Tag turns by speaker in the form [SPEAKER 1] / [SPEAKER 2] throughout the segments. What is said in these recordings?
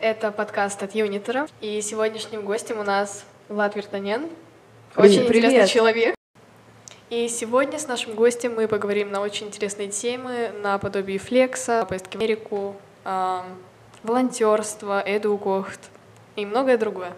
[SPEAKER 1] это подкаст от Юнитера, и сегодняшним гостем у нас Влад Вертанен,
[SPEAKER 2] Привет.
[SPEAKER 1] очень интересный
[SPEAKER 2] Привет.
[SPEAKER 1] человек. И сегодня с нашим гостем мы поговорим на очень интересные темы, наподобие флекса, поездки в Америку, ам, волонтерство, эдукохт и многое другое.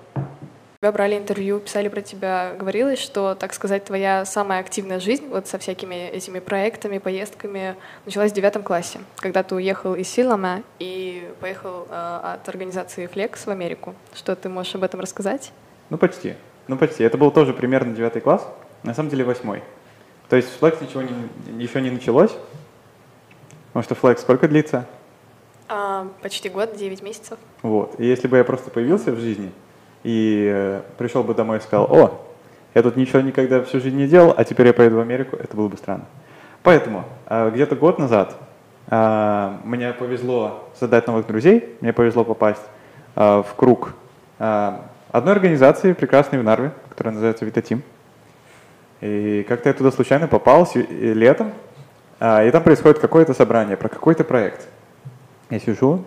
[SPEAKER 1] Тебя брали интервью, писали про тебя, говорилось, что, так сказать, твоя самая активная жизнь вот со всякими этими проектами, поездками началась в девятом классе, когда ты уехал из Силама и поехал э, от организации Flex в Америку. Что ты можешь об этом рассказать?
[SPEAKER 3] Ну, почти. Ну, почти. Это был тоже примерно девятый класс, на самом деле восьмой. То есть Flex ничего не, еще не началось, потому что Flex сколько длится?
[SPEAKER 1] А, почти год, 9 месяцев.
[SPEAKER 3] Вот. И если бы я просто появился в жизни и э, пришел бы домой и сказал, о, я тут ничего никогда всю жизнь не делал, а теперь я поеду в Америку, это было бы странно. Поэтому э, где-то год назад э, мне повезло создать новых друзей, мне повезло попасть э, в круг одной организации прекрасной в Нарве, которая называется Витатим. И как-то я туда случайно попал летом, а, и там происходит какое-то собрание про какой-то проект. Я сижу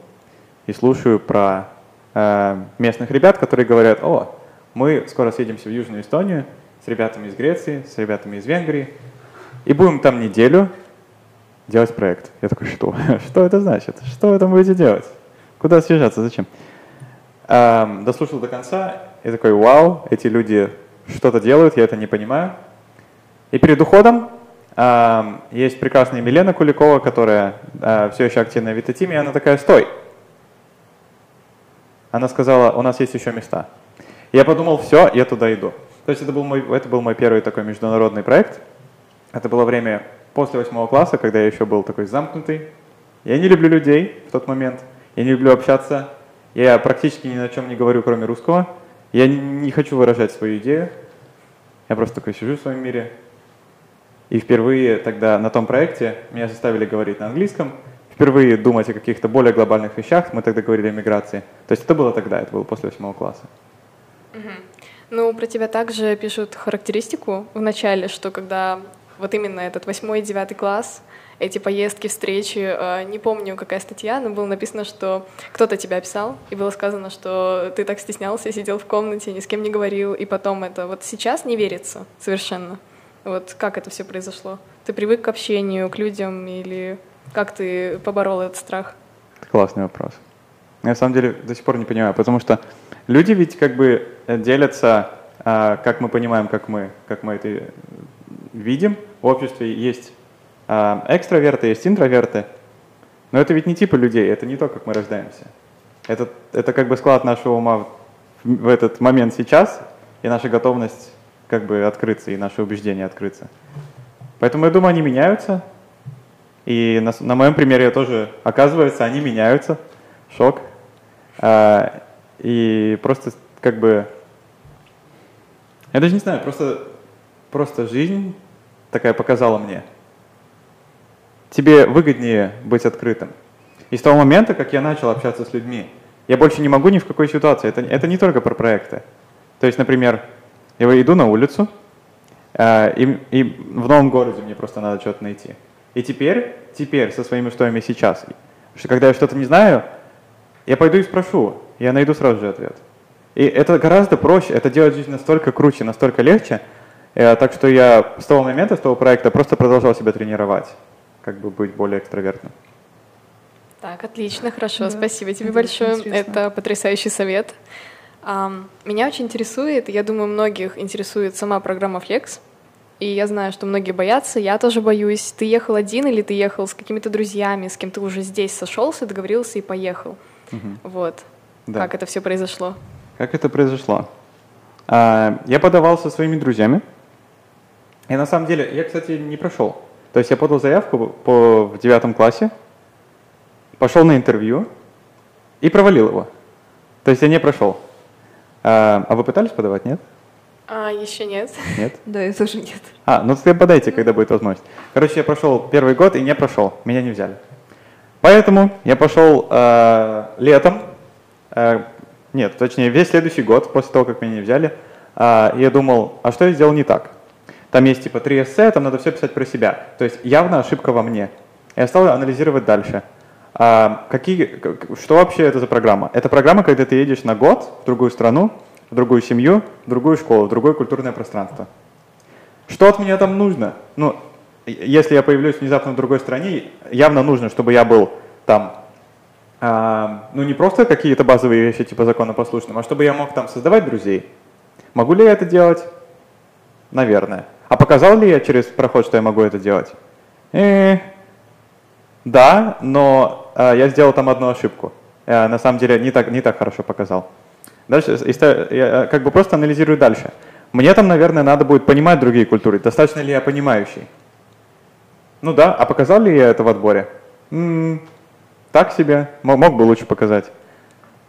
[SPEAKER 3] и слушаю про местных ребят, которые говорят, о, мы скоро съедемся в Южную Эстонию с ребятами из Греции, с ребятами из Венгрии, и будем там неделю делать проект. Я такой, что? Что это значит? Что вы там будете делать? Куда съезжаться? Зачем? Эм, дослушал до конца и такой, вау, эти люди что-то делают, я это не понимаю. И перед уходом эм, есть прекрасная Милена Куликова, которая все еще активная в Витатиме, и она такая, стой. Она сказала, у нас есть еще места. Я подумал, все, я туда иду. То есть это был мой, это был мой первый такой международный проект. Это было время после восьмого класса, когда я еще был такой замкнутый. Я не люблю людей в тот момент. Я не люблю общаться. Я практически ни на чем не говорю, кроме русского. Я не, хочу выражать свою идею. Я просто такой сижу в своем мире. И впервые тогда на том проекте меня заставили говорить на английском, впервые думать о каких-то более глобальных вещах. Мы тогда говорили о миграции. То есть это было тогда, это было после восьмого класса.
[SPEAKER 1] Ну, про тебя также пишут характеристику в начале, что когда вот именно этот восьмой и девятый класс, эти поездки, встречи, э, не помню, какая статья, но было написано, что кто-то тебя описал, и было сказано, что ты так стеснялся, сидел в комнате, ни с кем не говорил, и потом это вот сейчас не верится совершенно. Вот как это все произошло? Ты привык к общению, к людям, или как ты поборол этот страх?
[SPEAKER 3] Это классный вопрос. Я на самом деле до сих пор не понимаю, потому что люди ведь как бы э, делятся, а, как мы понимаем, как мы, как мы это э, видим. В обществе есть а, экстраверты, есть интроверты. Но это ведь не типы людей, это не то, как мы рождаемся. Это, это как бы склад нашего ума в, этот момент сейчас и наша готовность как бы открыться и наше убеждение открыться. Поэтому я думаю, они меняются. И на, на моем примере тоже, оказывается, они меняются. Шок. А, и просто как бы... Я даже не знаю, просто, просто жизнь такая показала мне. Тебе выгоднее быть открытым. И с того момента, как я начал общаться с людьми, я больше не могу ни в какой ситуации. Это, это не только про проекты. То есть, например, я иду на улицу, а, и, и в новом городе мне просто надо что-то найти. И теперь, теперь со своими устоями сейчас, что когда я что-то не знаю, я пойду и спрошу, я найду сразу же ответ. И это гораздо проще, это делает жизнь настолько круче, настолько легче. Э, Так что я с того момента, с того проекта просто продолжал себя тренировать, как бы быть более экстравертным.
[SPEAKER 1] Так, отлично, хорошо,
[SPEAKER 2] Да,
[SPEAKER 1] спасибо тебе
[SPEAKER 2] это
[SPEAKER 1] большое. Это потрясающий совет. Меня очень интересует, я думаю, многих интересует сама программа Flex. И я знаю, что многие боятся, я тоже боюсь. Ты ехал один или ты ехал с какими-то друзьями, с кем ты уже здесь сошелся, договорился и поехал?
[SPEAKER 3] Мгм.
[SPEAKER 1] Вот.
[SPEAKER 3] Да.
[SPEAKER 1] Как это все произошло?
[SPEAKER 3] Как это произошло? А, Я подавал со своими друзьями. И на самом деле, я, кстати, не прошел. То есть я подал заявку по, в девятом классе, пошел на интервью и провалил его. То есть я не прошел. А а вы пытались подавать, нет?
[SPEAKER 1] А, еще нет.
[SPEAKER 3] Нет?
[SPEAKER 2] Да, я тоже нет.
[SPEAKER 3] А, ну тогда подайте, когда будет возможность. Короче, я прошел первый год и не прошел, меня не взяли. Поэтому я пошел э, летом, э, нет, точнее, весь следующий год, после того, как меня не взяли, э, я думал, а что я сделал не так? Там есть типа три эссе, там надо все писать про себя. То есть явно ошибка во мне. Я стал анализировать дальше. А, какие, что вообще это за программа? Это программа, когда ты едешь на год в другую страну, другую семью, в другую школу, в другое культурное пространство. Что от меня там нужно? Ну, если я появлюсь внезапно в другой стране, явно нужно, чтобы я был там, а, ну не просто какие-то базовые вещи типа законопослушным, а чтобы я мог там создавать друзей. Могу ли я это делать? Наверное. А показал ли я через проход, что я могу это делать? Э, да, но э, я сделал там одну ошибку. Я, на самом деле не так, не так хорошо показал. Дальше я как бы просто анализирую дальше. Мне там, наверное, надо будет понимать другие культуры. Достаточно ли я понимающий? Ну да, а показал ли я это в отборе? М-м, так себе, мог бы лучше показать.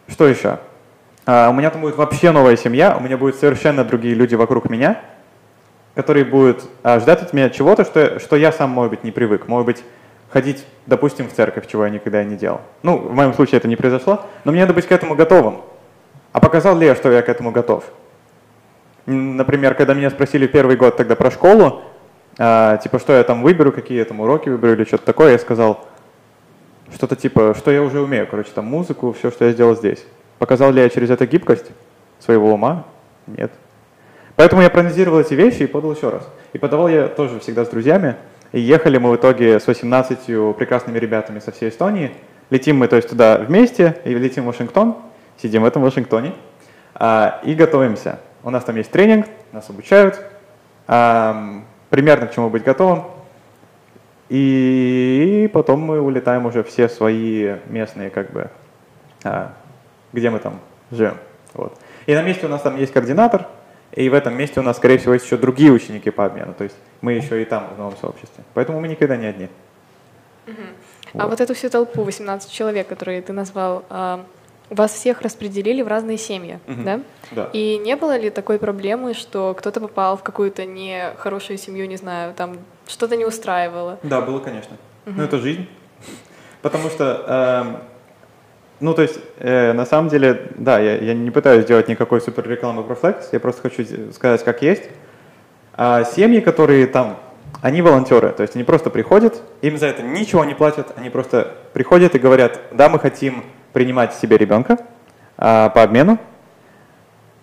[SPEAKER 3] Что еще? А, у меня там будет вообще новая семья, у меня будут совершенно другие люди вокруг меня, которые будут а, ждать от меня чего-то, что, что я сам, может быть, не привык. Может быть, ходить, допустим, в церковь, чего я никогда не делал. Ну, в моем случае это не произошло, но мне надо быть к этому готовым. А показал ли я, что я к этому готов? Например, когда меня спросили первый год тогда про школу, э, типа, что я там выберу, какие я там уроки выберу или что-то такое, я сказал что-то типа, что я уже умею, короче, там музыку, все, что я сделал здесь. Показал ли я через это гибкость своего ума? Нет. Поэтому я проанализировал эти вещи и подал еще раз. И подавал я тоже всегда с друзьями. И ехали мы в итоге с 18 прекрасными ребятами со всей Эстонии. Летим мы, то есть, туда вместе, и летим в Вашингтон, сидим в этом Вашингтоне, а, и готовимся. У нас там есть тренинг, нас обучают, а, примерно к чему быть готовым. И потом мы улетаем уже все свои местные, как бы, а, где мы там живем. Вот. И на месте у нас там есть координатор, и в этом месте у нас, скорее всего, есть еще другие ученики по обмену. То есть мы еще и там в новом сообществе. Поэтому мы никогда не одни.
[SPEAKER 1] Угу. Вот. А вот эту всю толпу, 18 человек, которые ты назвал, вас всех распределили в разные семьи, угу. да?
[SPEAKER 3] Да.
[SPEAKER 1] И не было ли такой проблемы, что кто-то попал в какую-то нехорошую семью, не знаю, там что-то не устраивало?
[SPEAKER 3] Да, было, конечно. Угу. Ну, это жизнь. Потому что э, ну, то есть, э, на самом деле, да, я, я не пытаюсь делать никакой супер рекламы про Flex, я просто хочу сказать, как есть. А семьи, которые там, они волонтеры, то есть они просто приходят, им за это ничего не платят, они просто приходят и говорят, да, мы хотим принимать себе ребенка а, по обмену,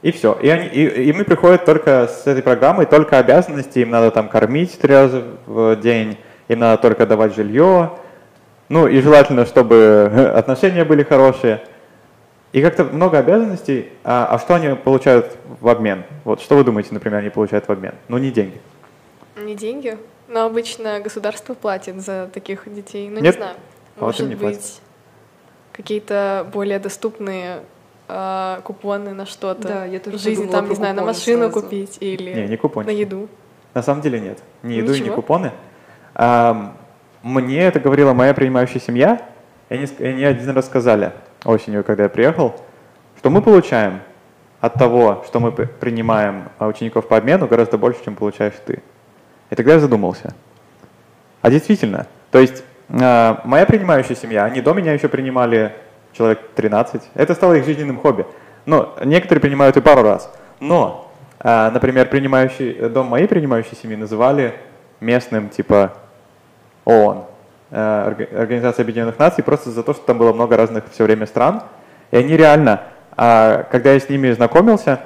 [SPEAKER 3] и все. И, они, и, и мы приходят только с этой программой, только обязанности, им надо там кормить три раза в день, им надо только давать жилье, ну и желательно, чтобы отношения были хорошие. И как-то много обязанностей. А, а что они получают в обмен? Вот что вы думаете, например, они получают в обмен? Ну не деньги.
[SPEAKER 1] Не деньги? Но обычно государство платит за таких детей. Ну
[SPEAKER 3] Нет?
[SPEAKER 1] не знаю.
[SPEAKER 3] А
[SPEAKER 1] Может
[SPEAKER 3] не
[SPEAKER 1] быть, какие-то более доступные э, купоны на что-то.
[SPEAKER 2] Да, я тоже
[SPEAKER 1] в жизни,
[SPEAKER 2] подумала
[SPEAKER 1] там, не знаю, на машину
[SPEAKER 2] сразу.
[SPEAKER 1] купить или
[SPEAKER 3] Не, не купончики.
[SPEAKER 1] на еду.
[SPEAKER 3] На самом деле нет. Ни еду и ни
[SPEAKER 1] Ничего?
[SPEAKER 3] купоны. Ам, мне это говорила моя принимающая семья, и они, они один раз сказали осенью, когда я приехал, что мы получаем от того, что мы принимаем а, учеников по обмену, гораздо больше, чем получаешь ты. И тогда я задумался. А действительно, то есть а, моя принимающая семья, они до меня еще принимали человек 13. Это стало их жизненным хобби. Но некоторые принимают и пару раз. Но, а, например, принимающий, дом моей принимающей семьи называли местным типа ООН, э, Орга- Организация Объединенных Наций, просто за то, что там было много разных все время стран. И они реально, а, когда я с ними знакомился,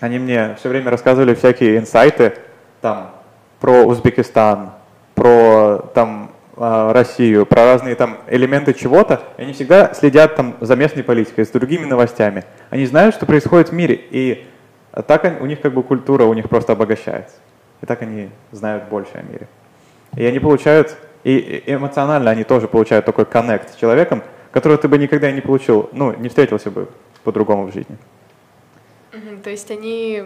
[SPEAKER 3] они мне все время рассказывали всякие инсайты там про Узбекистан, про там а, Россию, про разные там элементы чего-то. И они всегда следят там за местной политикой, с другими новостями. Они знают, что происходит в мире, и так они- у них как бы культура у них просто обогащается. И так они знают больше о мире. И они получают, и эмоционально они тоже получают такой коннект с человеком, которого ты бы никогда не получил, ну, не встретился бы по-другому в жизни.
[SPEAKER 1] То есть они,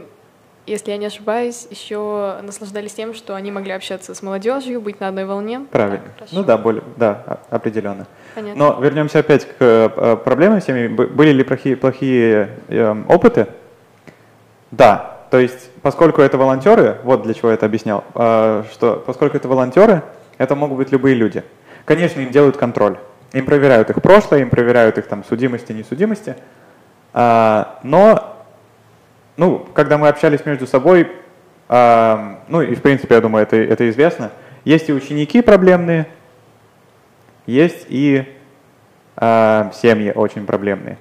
[SPEAKER 1] если я не ошибаюсь, еще наслаждались тем, что они могли общаться с молодежью, быть на одной волне.
[SPEAKER 3] Правильно.
[SPEAKER 1] Так, хорошо.
[SPEAKER 3] ну да, более, да, определенно.
[SPEAKER 1] Понятно.
[SPEAKER 3] Но вернемся опять к э, проблемам семьи. Б- Были ли плохие, плохие эм, опыты? Да. То есть, поскольку это волонтеры, вот для чего я это объяснял, э, что поскольку это волонтеры, это могут быть любые люди. Конечно, им делают контроль. Им проверяют их прошлое, им проверяют их там судимости, несудимости. А, но, ну, когда мы общались между собой, а, ну и в принципе, я думаю, это, это известно, есть и ученики проблемные, есть и э, семьи очень проблемные.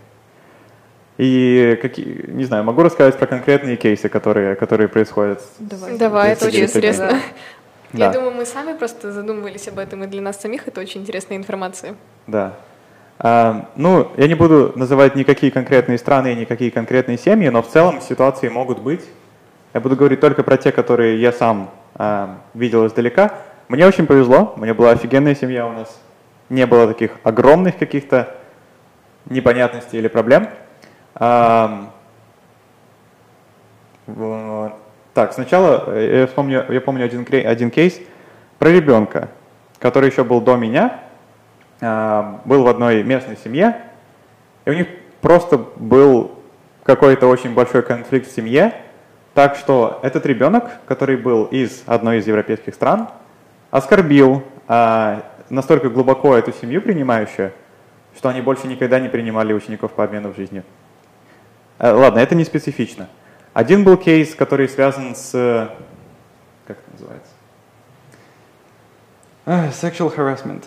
[SPEAKER 3] И какие, не знаю, могу рассказать про конкретные кейсы, которые, которые происходят.
[SPEAKER 1] Давай, Давай это очень интересно.
[SPEAKER 3] Да.
[SPEAKER 1] Я думаю, мы сами просто задумывались об этом, и для нас самих это очень интересная информация.
[SPEAKER 3] Да. А, ну, я не буду называть никакие конкретные страны и никакие конкретные семьи, но в целом ситуации могут быть. Я буду говорить только про те, которые я сам а, видел издалека. Мне очень повезло, у меня была офигенная семья у нас. Не было таких огромных каких-то непонятностей или проблем. А, так, сначала э, я, вспомню, я помню один, один кейс про ребенка, который еще был до меня, был в одной местной семье, и у них просто был какой-то очень большой конфликт в семье, так что этот ребенок, который был из одной из европейских стран, оскорбил а, настолько глубоко эту семью принимающую, что они больше никогда не принимали учеников по обмену в жизни. А, ладно, это не специфично. Один был кейс, который связан с... Как это называется? Uh, sexual harassment.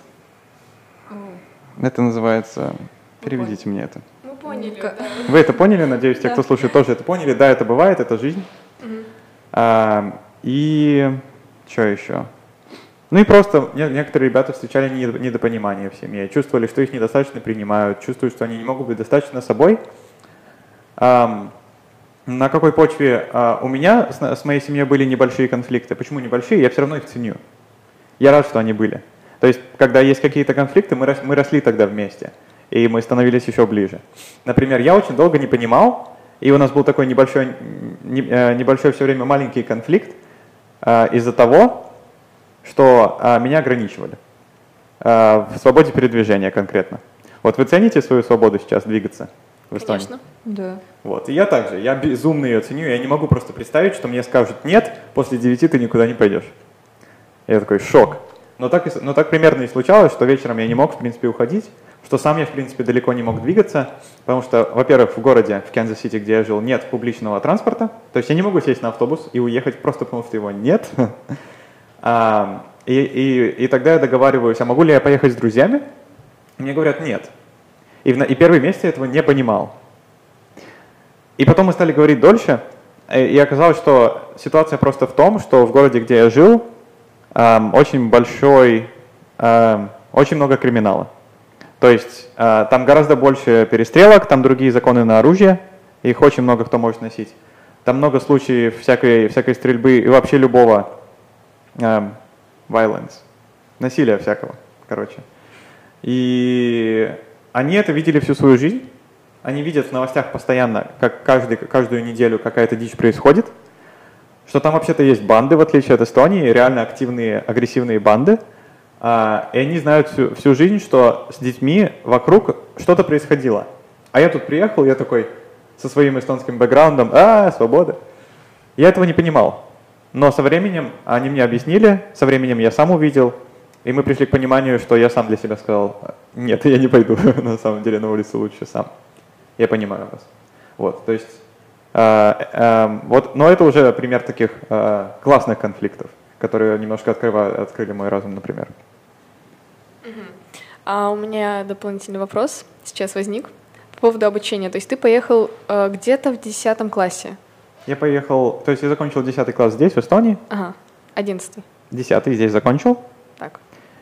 [SPEAKER 3] Это называется... Переведите мне это.
[SPEAKER 1] Мы поняли. Да.
[SPEAKER 3] Вы это поняли, надеюсь, те, кто слушает, тоже это поняли. Да, это бывает, это жизнь. А, и что еще? Ну и просто некоторые ребята встречали недопонимание в семье, чувствовали, что их недостаточно принимают, чувствуют, что они не могут быть достаточно собой. А, на какой почве а, у меня с, с моей семьей были небольшие конфликты? Почему небольшие? Я все равно их ценю. Я рад, что они были. То есть, когда есть какие-то конфликты, мы, мы росли тогда вместе, и мы становились еще ближе. Например, я очень долго не понимал, и у нас был такой небольшой, э, небольшой все время маленький конфликт э, из-за того, что э, меня ограничивали в свободе передвижения конкретно. Вот вы цените свою свободу сейчас двигаться в Эстонии?
[SPEAKER 1] Конечно,
[SPEAKER 2] да.
[SPEAKER 3] Вот, и я также, я безумно ее ценю, я не могу просто представить, что мне скажут, нет, после девяти ты никуда не пойдешь. Я такой, шок. Но так, но так примерно и случалось, что вечером я не мог, в принципе, уходить, что сам я, в принципе, далеко не мог двигаться, потому что, во-первых, в городе, в Канзас-Сити, где я жил, нет публичного транспорта, то есть я не могу сесть на автобус и уехать просто потому, что его нет. А, и, и, и тогда я договариваюсь, а могу ли я поехать с друзьями? Мне говорят, нет. И, в, и первый месяц я этого не понимал. И потом мы стали говорить дольше, и оказалось, что ситуация просто в том, что в городе, где я жил, очень большой, очень много криминала. То есть а, там гораздо больше перестрелок, там другие законы на оружие, их очень много кто может носить. Там много случаев всякой, всякой стрельбы и вообще любого um, violence, насилия всякого, короче. И они это видели всю свою жизнь. Они видят в новостях постоянно, как каждый, каждую неделю какая-то дичь происходит – что там вообще-то есть банды, в отличие от Эстонии, реально активные, агрессивные банды. А, и они знают всю, всю жизнь, что с детьми вокруг что-то происходило. А я тут приехал, я такой со своим эстонским бэкграундом, а, свобода. Я этого не понимал. Но со временем они мне объяснили, со временем я сам увидел, и мы пришли к пониманию, что я сам для себя сказал, нет, я не пойду на самом деле на улицу лучше сам. Я понимаю вас. Вот, то есть вот, но это уже пример таких э, классных конфликтов, которые немножко открывают, открыли мой разум, например.
[SPEAKER 1] А у меня дополнительный вопрос сейчас возник по поводу обучения. То есть ты поехал э, где-то в 10 классе?
[SPEAKER 3] Я поехал, то есть я закончил 10 класс здесь, в Эстонии.
[SPEAKER 1] Ага, 11.
[SPEAKER 3] 10 здесь закончил.
[SPEAKER 1] Так.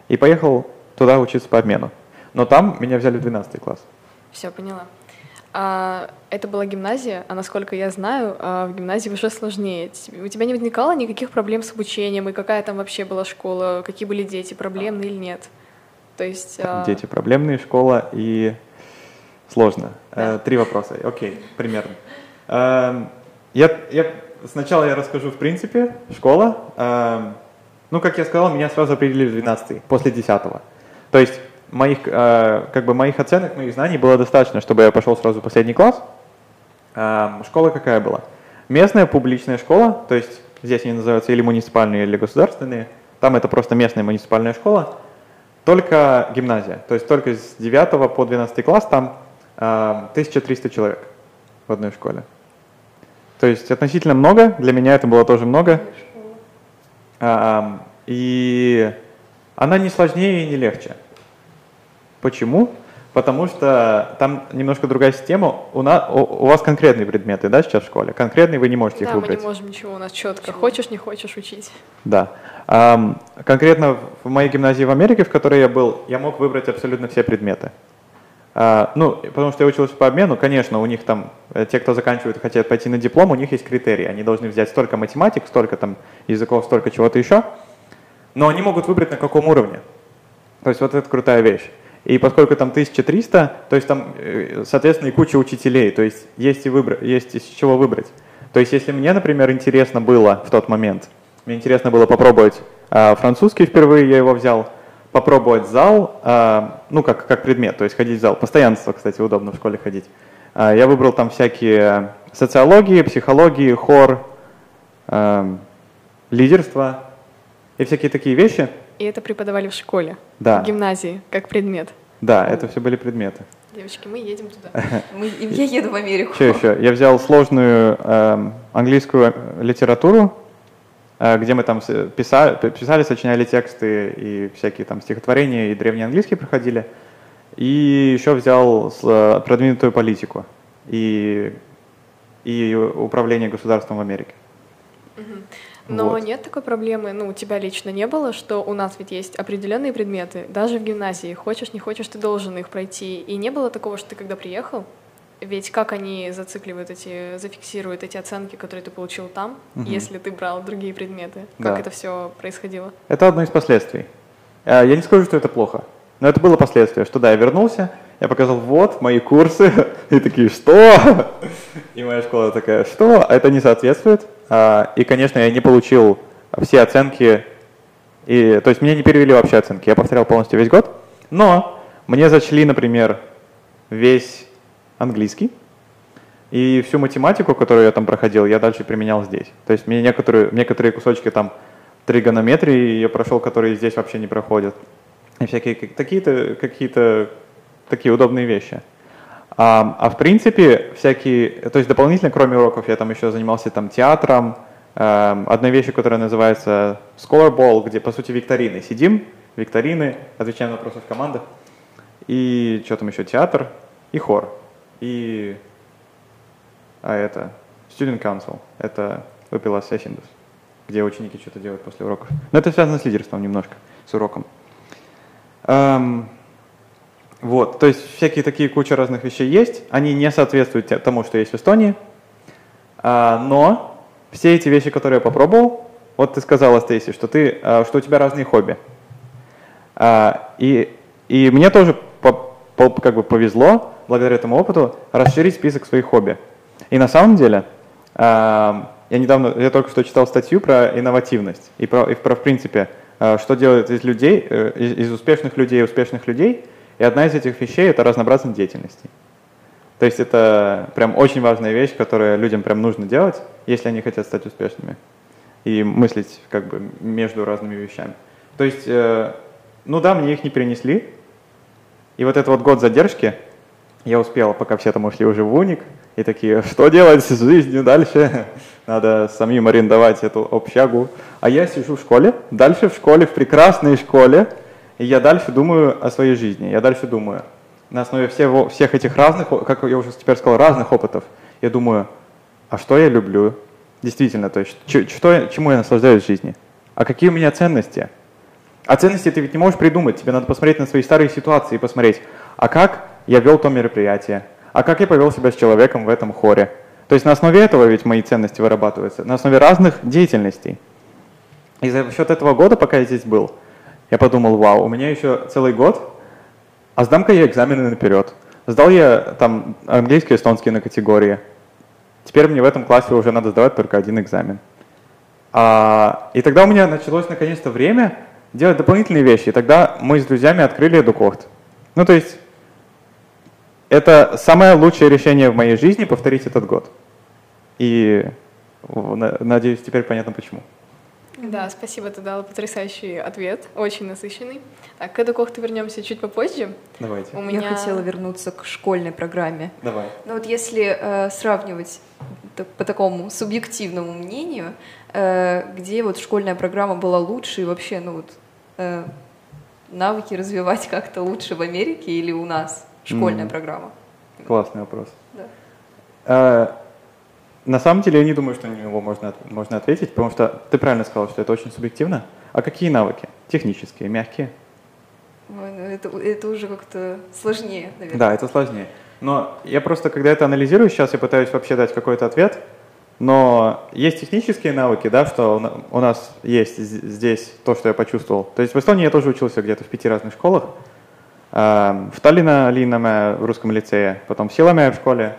[SPEAKER 3] И поехал туда учиться по обмену. Но там меня взяли в 12 класс.
[SPEAKER 1] Все, поняла. А, это была гимназия, а насколько я знаю, а, в гимназии уже сложнее. У тебя не возникало никаких проблем с обучением, и какая там вообще была школа, какие были дети, проблемные или нет? То есть... А...
[SPEAKER 3] Дети проблемные, школа и сложно. Да. Э, три вопроса, окей, примерно. Э, я, я, сначала я расскажу в принципе, школа. Э, ну, как я сказал, меня сразу определили в 12 после 10 -го. То есть моих, э, как бы моих оценок, моих знаний было достаточно, чтобы я пошел сразу в последний класс. Э, школа какая была? Местная публичная школа, то есть здесь они называются или муниципальные, или государственные. Там это просто местная муниципальная школа. Только гимназия, то есть только с 9 по 12 класс там э, 1300 человек в одной школе. То есть относительно много, для меня это было тоже много. И она не сложнее и не легче. Почему? Потому что там немножко другая система. У, нас, у, у вас конкретные предметы, да, сейчас в школе? Конкретные вы не можете
[SPEAKER 1] да,
[SPEAKER 3] их выбрать.
[SPEAKER 1] Да, мы не можем ничего, у нас четко. Почему? Хочешь, не хочешь учить.
[SPEAKER 3] Да. Um, конкретно в моей гимназии в Америке, в которой я был, я мог выбрать абсолютно все предметы. Uh, ну, потому что я учился по обмену, конечно, у них там, э, те, кто заканчивает и хотят пойти на диплом, у них есть критерии. Они должны взять столько математик, столько там языков, столько чего-то еще. Но они могут выбрать на каком уровне. То есть вот это крутая вещь. И поскольку там 1300, то есть там, э, соответственно, и куча учителей, то есть есть, и выбор, есть из чего выбрать. То есть если мне, например, интересно было в тот момент, мне интересно было попробовать э, французский впервые, я его взял, попробовать зал, э, ну, как, как предмет, то есть ходить в зал. Постоянство, кстати, удобно в школе ходить. Э, я выбрал там всякие социологии, психологии, хор, э, лидерство и всякие такие вещи –
[SPEAKER 1] и это преподавали в школе,
[SPEAKER 3] да.
[SPEAKER 1] в гимназии, как предмет.
[SPEAKER 3] Да, это все были предметы.
[SPEAKER 1] Девочки, мы едем туда.
[SPEAKER 2] Мы, я еду в Америку.
[SPEAKER 3] Что еще? Я взял сложную э, английскую литературу, э, где мы там писали, писали, сочиняли тексты и всякие там стихотворения и древний английский проходили. И еще взял э, продвинутую политику и, и управление государством в Америке.
[SPEAKER 1] Угу. Но вот. нет такой проблемы, ну, у тебя лично не было, что у нас ведь есть определенные предметы, даже в гимназии, хочешь, не хочешь, ты должен их пройти. И не было такого, что ты когда приехал, ведь как они зацикливают эти, зафиксируют эти оценки, которые ты получил там, угу. если ты брал другие предметы? Как да. это все происходило?
[SPEAKER 3] Это одно из последствий. Э, я не скажу, что это плохо, но это было последствие, что да, я вернулся, я показал, вот, мои курсы, и такие, что? И моя школа такая, что? Это не соответствует. А, и, конечно, я не получил все оценки, и, то есть мне не перевели вообще оценки, я повторял полностью весь год, но мне зачли, например, весь английский, и всю математику, которую я там проходил, я дальше применял здесь. То есть мне некоторые, некоторые кусочки там тригонометрии я прошел, которые здесь вообще не проходят. И всякие какие-то какие-то такие удобные вещи. А, а в принципе, всякие, то есть дополнительно, кроме уроков, я там еще занимался там театром, э, одной вещью, которая называется Scholar Ball, где, по сути, викторины. Сидим, викторины, отвечаем на вопросы в командах. И что там еще, театр и хор. И, а это, Student Council, это выпила Sessions, где ученики что-то делают после уроков. Но это связано с лидерством немножко, с уроком. Эм, вот, то есть всякие такие куча разных вещей есть, они не соответствуют тому, что есть в Эстонии, а, но все эти вещи, которые я попробовал, вот ты сказала, Стейси, что, ты, а, что у тебя разные хобби. А, и, и мне тоже по, по, как бы повезло, благодаря этому опыту, расширить список своих хобби. И на самом деле, я недавно, я только что читал статью про инновативность и про, и про в принципе, что делает из людей, э, из, из успешных людей успешных людей – и одна из этих вещей – это разнообразность деятельности. То есть это прям очень важная вещь, которую людям прям нужно делать, если они хотят стать успешными. И мыслить как бы между разными вещами. То есть, э, ну да, мне их не перенесли. И вот этот вот год задержки я успел, пока все там ушли уже в уник, и такие, что делать с жизнью дальше? Надо самим арендовать эту общагу. А я сижу в школе, дальше в школе, в прекрасной школе, и я дальше думаю о своей жизни, я дальше думаю. На основе всего, всех этих разных, как я уже теперь сказал, разных опытов, я думаю, а что я люблю? Действительно, то есть, что, чему я наслаждаюсь в жизни? А какие у меня ценности? А ценности ты ведь не можешь придумать, тебе надо посмотреть на свои старые ситуации и посмотреть, а как я вел то мероприятие, а как я повел себя с человеком в этом хоре. То есть на основе этого ведь мои ценности вырабатываются, на основе разных деятельностей. И за счет этого года, пока я здесь был, я подумал, вау, у меня еще целый год, а сдам-ка я экзамены наперед. Сдал я там английский, эстонский на категории. Теперь мне в этом классе уже надо сдавать только один экзамен. А, и тогда у меня началось наконец-то время делать дополнительные вещи. И тогда мы с друзьями открыли EduCocht. Ну, то есть, это самое лучшее решение в моей жизни повторить этот год. И надеюсь, теперь понятно почему.
[SPEAKER 1] Да, спасибо, ты дала потрясающий ответ, очень насыщенный. Так, к эдукохту вернемся чуть попозже.
[SPEAKER 3] Давайте.
[SPEAKER 2] У меня... Я хотела вернуться к школьной программе.
[SPEAKER 3] Давай.
[SPEAKER 2] Ну вот если э, сравнивать по такому субъективному мнению, э, где вот школьная программа была лучше и вообще, ну вот, э, навыки развивать как-то лучше в Америке или у нас? школьная
[SPEAKER 3] М.
[SPEAKER 2] программа?
[SPEAKER 3] Классный вопрос.
[SPEAKER 2] Да.
[SPEAKER 3] Э, На самом деле я не думаю, что на него можно, можно ответить, потому что ты правильно сказал, что это очень субъективно. А какие навыки? Технические, мягкие?
[SPEAKER 2] Ой, ну это, это уже как-то сложнее, наверное.
[SPEAKER 3] Да, это сложнее. Но я просто, когда это анализирую, сейчас я пытаюсь вообще дать какой-то ответ, но есть технические навыки, да, что у на- у нас есть здесь то, что я почувствовал. То есть в Эстонии я тоже учился где-то в пяти разных школах. Эм, В Таллине Линаме в русском лицее, потом в Силаме в школе,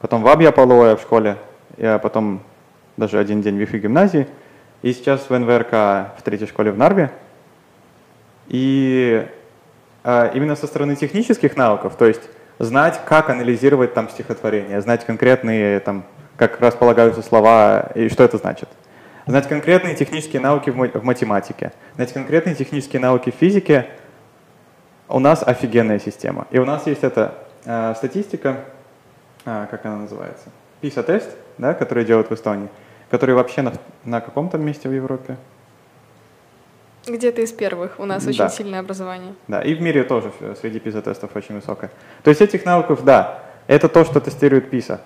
[SPEAKER 3] потом в Абьяполое в школе, я потом даже один день в ИФИ гимназии, и сейчас в НВРК в третьей школе в Нарве. И а, именно со стороны технических навыков, то есть знать, как анализировать там стихотворение, знать конкретные, там, как располагаются слова и что это значит. Знать конкретные технические навыки в ма- в математике, знать конкретные технические навыки в физике. У нас офигенная система. И у нас есть эта а, статистика, а, как она называется? PISA-тест, да, который делают в Эстонии, который вообще на, на каком там месте в Европе?
[SPEAKER 1] Где-то из первых. У нас
[SPEAKER 3] Да.
[SPEAKER 1] очень сильное образование.
[SPEAKER 3] Да, и в мире тоже среди PISA-тестов очень высокая. То есть этих навыков, да, это то, что тестирует PISA.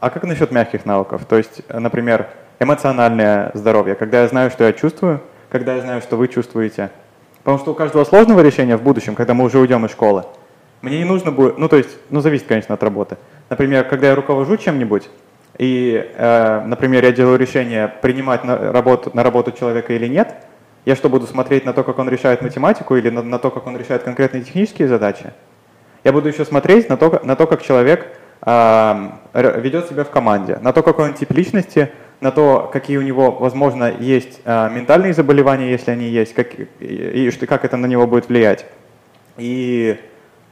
[SPEAKER 3] А как насчет мягких навыков? То есть, например, эмоциональное здоровье, когда я знаю, что я чувствую, когда я знаю, что вы чувствуете. Потому что у каждого сложного решения в будущем, когда мы уже уйдем из школы, мне не нужно будет, ну то есть, ну зависит, конечно, от работы. Например, когда я руковожу чем-нибудь, и, э, например, я делаю решение, принимать на работу, на работу человека или нет, я что, буду смотреть на то, как он решает математику или на, на то, как он решает конкретные технические задачи? Я буду еще смотреть на то, на то как человек р- ведет себя в команде, на то, какой он тип личности, на то, какие у него, возможно, есть а, ментальные заболевания, если они есть, как, и, и как это на него будет влиять. И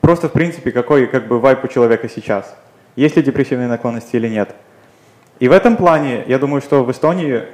[SPEAKER 3] просто, в принципе, какой как бы вайп у человека сейчас. Есть ли депрессивные наклонности или нет. И в этом плане, я думаю, что в Эстонии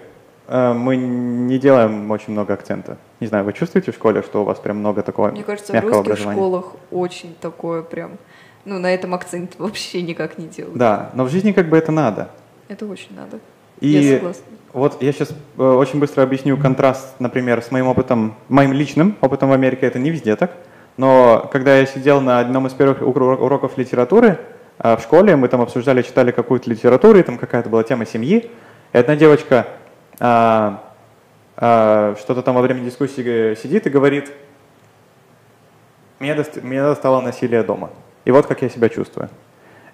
[SPEAKER 3] э, мы не делаем очень много акцента. Не знаю, вы чувствуете в школе, что у вас прям много такого
[SPEAKER 2] Мне кажется, в русских
[SPEAKER 3] образования?
[SPEAKER 2] школах очень такое прям, ну, на этом акцент вообще никак не делают.
[SPEAKER 3] Да, но в жизни как бы это надо.
[SPEAKER 2] Это очень надо.
[SPEAKER 3] И
[SPEAKER 2] Я согласна.
[SPEAKER 3] вот я сейчас очень быстро объясню контраст, например, с моим опытом, моим личным опытом в Америке, это не везде так, но когда я сидел на одном из первых уро- уроков литературы в школе, мы там обсуждали, читали какую-то литературу, и там какая-то была тема семьи, и одна девочка а, а, что-то там во время дискуссии сидит и говорит, меня, меня достало насилие дома, и вот как я себя чувствую.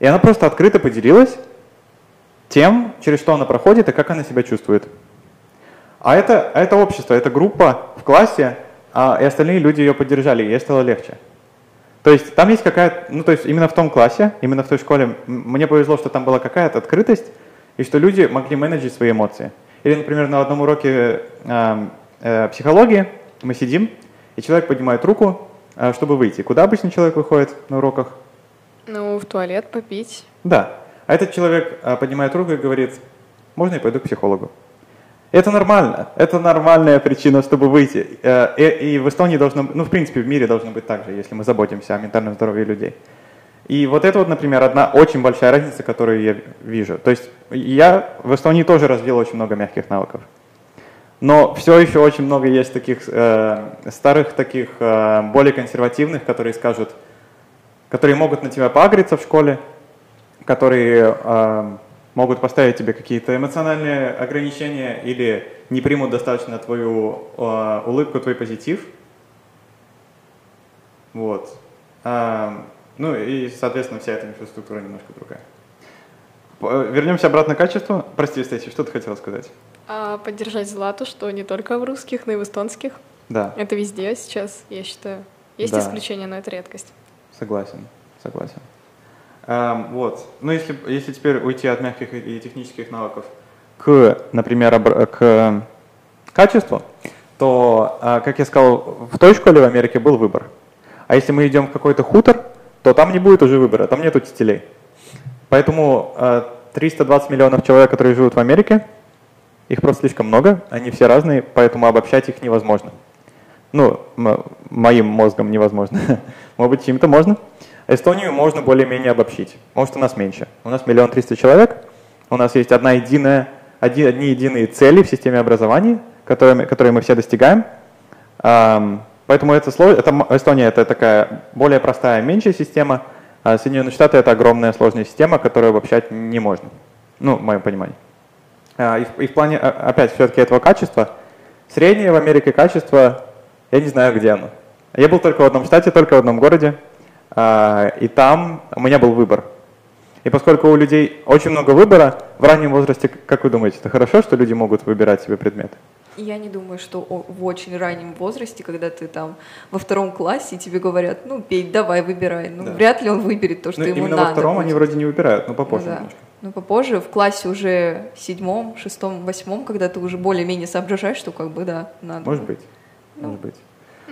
[SPEAKER 3] И она просто открыто поделилась тем, через что она проходит и как она себя чувствует. А это, а это общество, это группа в классе, а, и остальные люди ее поддержали, и ей стало легче. То есть там есть какая-то, ну то есть именно в том классе, именно в той школе, мне повезло, что там была какая-то открытость, и что люди могли менеджить свои эмоции. Или, например, на одном уроке э, э, психологии мы сидим, и человек поднимает руку, э, чтобы выйти. Куда обычно человек выходит на уроках?
[SPEAKER 1] Ну, в туалет попить.
[SPEAKER 3] Да. А этот человек а, поднимает руку и говорит, можно я пойду к психологу? Это нормально. Это нормальная причина, чтобы выйти. Э, И, и в Эстонии должно, ну, в принципе, в мире должно быть так же, если мы заботимся о ментальном здоровье людей. И вот это вот, например, одна очень большая разница, которую я вижу. То есть я в Эстонии тоже развил очень много мягких навыков. Но все еще очень много есть таких э, старых, таких э, более консервативных, которые скажут, которые могут на тебя поагриться в школе, которые э, могут поставить тебе какие-то эмоциональные ограничения или не примут достаточно твою э, улыбку, твой позитив. Вот. А, ну и, соответственно, вся эта инфраструктура немножко другая. Вернемся обратно к качеству. Прости, Стейси, что ты хотела сказать?
[SPEAKER 1] А поддержать Злату, что не только в русских, но и в эстонских.
[SPEAKER 3] Да,
[SPEAKER 1] Это везде сейчас, я считаю. Есть
[SPEAKER 3] Да.
[SPEAKER 1] исключения, но это редкость.
[SPEAKER 3] согласен, согласен. Эм, вот. Ну, если, если теперь уйти от мягких и технических навыков к, например, к качеству, то, э, как я сказал, в той школе в Америке был выбор. А если мы идем в какой-то хутор, то там не будет уже выбора, там нет учителей. Поэтому э, 320 миллионов человек, которые живут в Америке, их просто слишком много, они все разные, поэтому обобщать их невозможно. Ну, моим мозгом невозможно. Может быть, чьим-то можно. Эстонию можно более-менее обобщить. Может, у нас меньше. У нас миллион триста человек. У нас есть одна единая, один, одни единые цели в системе образования, которые, которые мы все достигаем. Поэтому это сложно. Это, Эстония это такая более простая, меньшая система, А Соединенные Штаты — это огромная сложная система, которую обобщать не можно. Ну, в моем понимании. А, и, в, и в плане, а, опять, все-таки этого качества, среднее в Америке качество, я не знаю, где оно. Я был только в одном штате, только в одном городе, и там у меня был выбор. И поскольку у людей очень много выбора, в раннем возрасте, как вы думаете, это хорошо, что люди могут выбирать себе предметы?
[SPEAKER 2] Я не думаю, что в очень раннем возрасте, когда ты там во втором классе, тебе говорят, ну, пей, давай, выбирай. Ну, да. вряд ли он выберет то, что
[SPEAKER 3] ну,
[SPEAKER 2] ему
[SPEAKER 3] именно
[SPEAKER 2] надо.
[SPEAKER 3] во втором будет. они вроде не выбирают, но попозже
[SPEAKER 2] ну, да.
[SPEAKER 3] немножко.
[SPEAKER 2] Ну, попозже, в классе уже седьмом, шестом, восьмом, когда ты уже более-менее соображаешь, что как бы, да, надо.
[SPEAKER 3] Может быть, ну, может быть.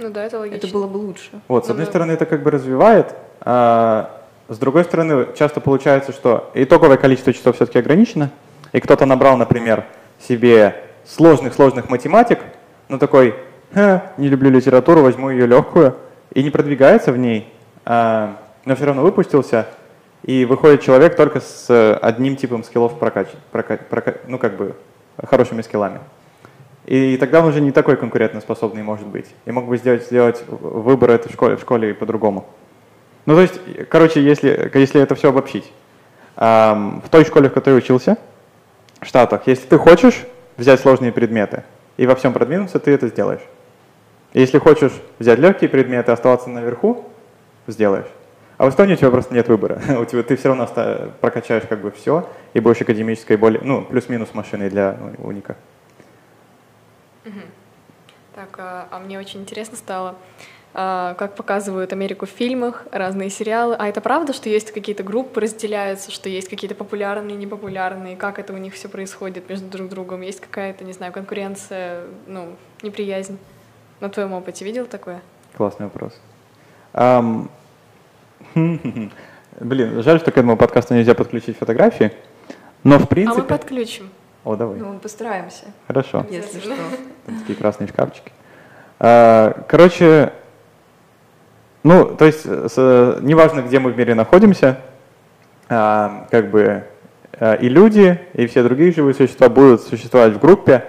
[SPEAKER 1] Ну да, это логично.
[SPEAKER 2] Это было бы лучше.
[SPEAKER 3] Вот, с
[SPEAKER 1] ну,
[SPEAKER 3] одной
[SPEAKER 1] да.
[SPEAKER 3] стороны, это как бы развивает, а с другой стороны, часто получается, что итоговое количество часов все-таки ограничено, и кто-то набрал, например, себе сложных-сложных математик, ну такой, не люблю литературу, возьму ее легкую, и не продвигается в ней, а, но все равно выпустился, и выходит человек только с одним типом скиллов прокач, прокач, прокач, ну как бы хорошими скиллами. И тогда он уже не такой конкурентоспособный может быть. И мог бы сделать, сделать выбор это в школе, в школе по-другому. Ну, то есть, короче, если, если это все обобщить. Эм, в той школе, в которой учился, в Штатах, если ты хочешь взять сложные предметы и во всем продвинуться, ты это сделаешь. Если хочешь взять легкие предметы и оставаться наверху, сделаешь. А в Эстонии у тебя просто нет выбора. у тебя ты все равно прокачаешь как бы все и будешь академической более, ну, плюс-минус машиной для ну, уника.
[SPEAKER 1] Так, а, а мне очень интересно стало, а, как показывают Америку в фильмах, разные сериалы. А это правда, что есть какие-то группы разделяются, что есть какие-то популярные, непопулярные? Как это у них все происходит между друг другом? Есть какая-то, не знаю, конкуренция, ну, неприязнь? На твоем опыте видел такое?
[SPEAKER 3] Классный вопрос. Um, блин, жаль, что к этому подкасту нельзя подключить фотографии, но в принципе...
[SPEAKER 1] А мы подключим.
[SPEAKER 3] О, давай.
[SPEAKER 2] Ну, мы постараемся.
[SPEAKER 3] Хорошо.
[SPEAKER 2] Если что.
[SPEAKER 3] Такие красные шкафчики. А, короче, ну, то есть, с, неважно, где мы в мире находимся, а, как бы а, и люди, и все другие живые существа будут существовать в группе,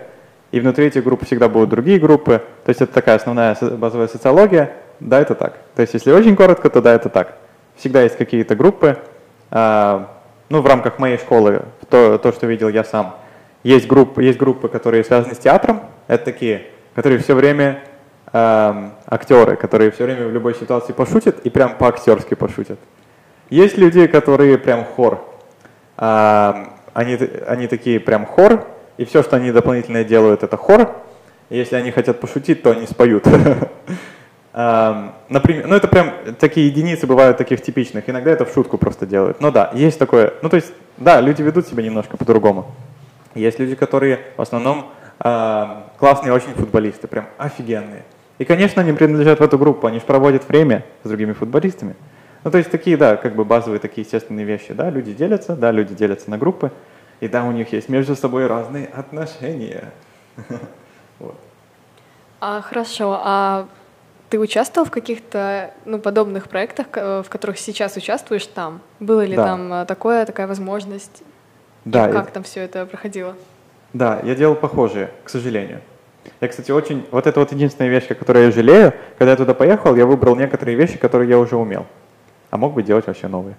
[SPEAKER 3] и внутри этих групп всегда будут другие группы. То есть это такая основная базовая социология. Да, это так. То есть если очень коротко, то да, это так. Всегда есть какие-то группы. А, ну, в рамках моей школы, то, то, что видел я сам, есть группы, есть группы, которые связаны с театром. Это такие, которые все время эм, актеры, которые все время в любой ситуации пошутят и прям по-актерски пошутят. Есть люди, которые прям хор. Эм, они, они такие прям хор, и все, что они дополнительно делают, это хор. Если они хотят пошутить, то они споют. эм, например, ну это прям такие единицы бывают таких типичных. Иногда это в шутку просто делают. Но да, есть такое. Ну то есть, да, люди ведут себя немножко по-другому. Есть люди, которые в основном э, классные очень футболисты, прям офигенные. И, конечно, они принадлежат в эту группу, они же проводят время с другими футболистами. Ну, то есть такие, да, как бы базовые такие естественные вещи, да, люди делятся, да, люди делятся на группы, и да, у них есть между собой разные отношения. вот.
[SPEAKER 1] А, хорошо, а ты участвовал в каких-то ну, подобных проектах, в которых сейчас участвуешь там? Было ли
[SPEAKER 3] да.
[SPEAKER 1] там э, такое, такая возможность?
[SPEAKER 3] Да.
[SPEAKER 1] И как я... там все это проходило?
[SPEAKER 3] Да, я делал похожие, к сожалению. Я, кстати, очень... Вот это вот единственная вещь, о которой я жалею. Когда я туда поехал, я выбрал некоторые вещи, которые я уже умел. А мог бы делать вообще новые.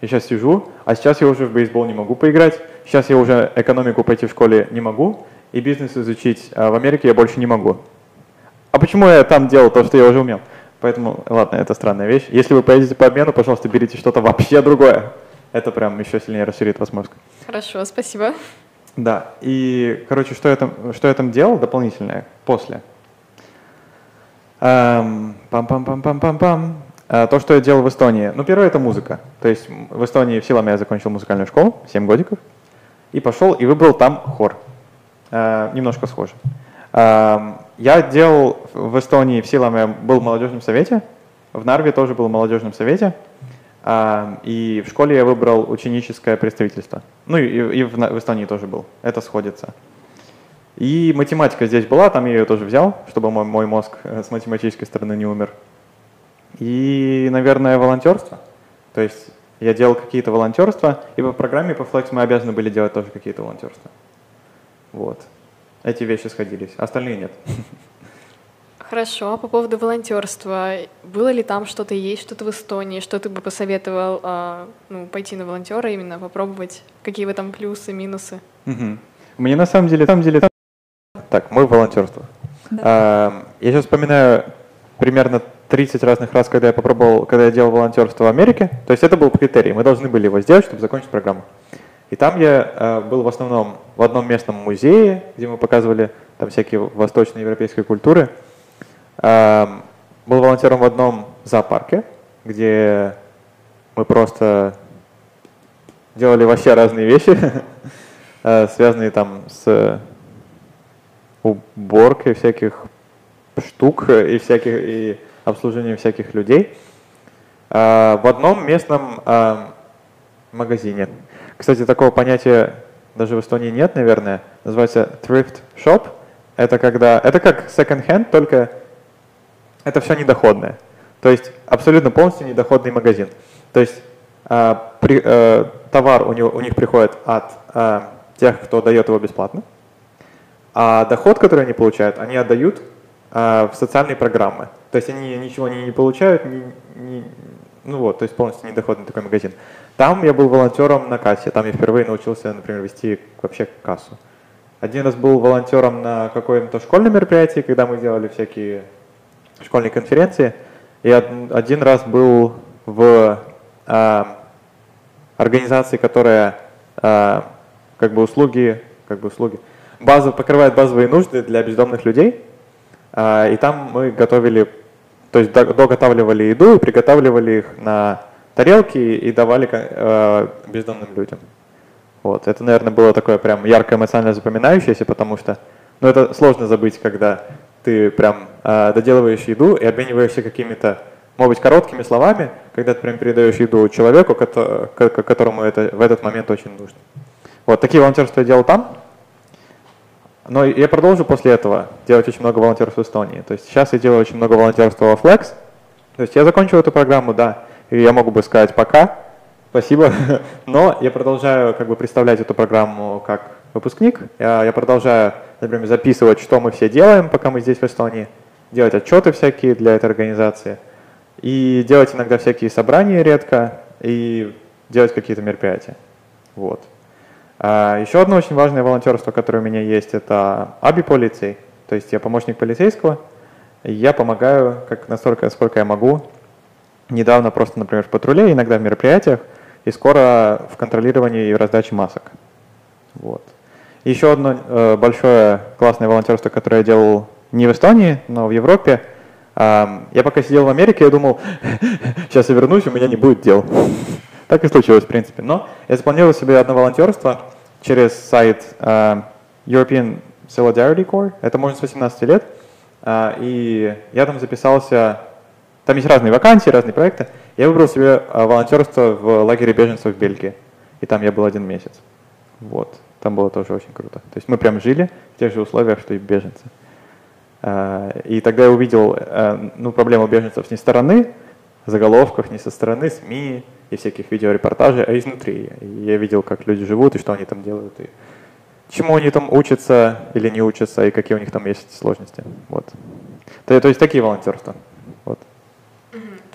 [SPEAKER 3] Я сейчас сижу, а сейчас я уже в бейсбол не могу поиграть. Сейчас я уже экономику пойти в школе не могу. И бизнес изучить а в Америке я больше не могу. А почему я там делал то, что я уже умел? Поэтому, ладно, это странная вещь. Если вы поедете по обмену, пожалуйста, берите что-то вообще другое. Это прям еще сильнее расширит вас мозг.
[SPEAKER 1] Хорошо, спасибо.
[SPEAKER 3] Да, и, короче, что я там, что я там делал дополнительное после? Пам-пам-пам-пам-пам-пам. А, то, что я делал в Эстонии. Ну, первое — это музыка. То есть в Эстонии в Силаме я закончил музыкальную школу, 7 годиков, и пошел и выбрал там хор. А, немножко схоже. А, я делал в Эстонии в Силаме, был в молодежном совете, в Нарве тоже был в молодежном совете, и в школе я выбрал ученическое представительство. Ну и, и в, в Эстонии тоже был. Это сходится. И математика здесь была, там я ее тоже взял, чтобы мой, мой мозг э, с математической стороны не умер. И, наверное, волонтерство. То есть я делал какие-то волонтерства, и по программе по Flex мы обязаны были делать тоже какие-то волонтерства. Вот. Эти вещи сходились, остальные нет.
[SPEAKER 1] Хорошо, а по поводу волонтерства, было ли там что-то есть, что-то в Эстонии, что ты бы посоветовал а, ну, пойти на волонтера именно, попробовать, какие в этом плюсы, минусы?
[SPEAKER 3] Угу. Мне на самом деле, на самом деле, так, мой волонтерство. Да. А, я сейчас вспоминаю примерно 30 разных раз, когда я попробовал, когда я делал волонтерство в Америке. То есть это был критерий, мы должны были его сделать, чтобы закончить программу. И там я э, был в основном в одном местном музее, где мы показывали там всякие восточноевропейские культуры. Эм, был волонтером в одном зоопарке, где мы просто делали вообще разные вещи, э, связанные там с уборкой всяких штук и всяких и обслуживанием всяких людей. Э, в одном местном э, магазине. Кстати, такого понятия даже в Эстонии нет, наверное. Называется thrift shop. Это когда это как second hand, только это все недоходное. То есть абсолютно полностью недоходный магазин. То есть э, при, э, товар у, него, у них приходит от э, тех, кто дает его бесплатно, а доход, который они получают, они отдают э, в социальные программы. То есть они ничего не, не получают, не, не, ну вот, то есть полностью недоходный такой магазин. Там я был волонтером на кассе, там я впервые научился, например, вести вообще кассу. Один раз был волонтером на каком-то школьном мероприятии, когда мы делали всякие школьной конференции. И один раз был в э, организации, которая э, как бы услуги, как бы услуги, базу, покрывает базовые нужды для бездомных людей. Э, и там мы готовили, то есть доготавливали еду и приготавливали их на тарелки и давали э, бездомным людям. Вот. Это, наверное, было такое прям ярко эмоционально запоминающееся, потому что ну, это сложно забыть, когда ты прям э, доделываешь еду и обмениваешься какими-то, может быть, короткими словами, когда ты прям передаешь еду человеку, который, которому это в этот момент очень нужно. Вот такие волонтерства я делал там. Но я продолжу после этого делать очень много волонтерств в Эстонии. То есть сейчас я делаю очень много волонтерства во Flex. То есть я закончил эту программу, да, и я могу бы сказать пока, спасибо, но я продолжаю как бы представлять эту программу как выпускник. Я, я продолжаю, например, записывать, что мы все делаем, пока мы здесь в Эстонии, делать отчеты всякие для этой организации, и делать иногда всякие собрания редко, и делать какие-то мероприятия. Вот. А еще одно очень важное волонтерство, которое у меня есть, это аби-полицей, то есть я помощник полицейского, я помогаю, как настолько, сколько я могу, недавно просто, например, в патруле, иногда в мероприятиях, и скоро в контролировании и раздаче масок. Вот. Еще одно э, большое классное волонтерство, которое я делал не в Эстонии, но в Европе. Я пока сидел в Америке, я думал, сейчас я вернусь, у меня не будет дел. так и случилось, в принципе. Но я запланировал себе одно волонтерство через сайт э, European Solidarity Corps. Это можно с 18 лет. Э, и я там записался там есть разные вакансии, разные проекты. Я выбрал себе э, волонтерство в лагере беженцев в Бельгии. И там я был один месяц. Вот. Там было тоже очень круто. То есть мы прям жили в тех же условиях, что и беженцы. А, и тогда я увидел э, ну, проблему беженцев не со стороны заголовках, не со стороны СМИ и всяких видеорепортажей, а изнутри. И я видел, как люди живут и что они там делают, и чему они там учатся или не учатся, и какие у них там есть сложности. Вот. То, то есть такие волонтерства.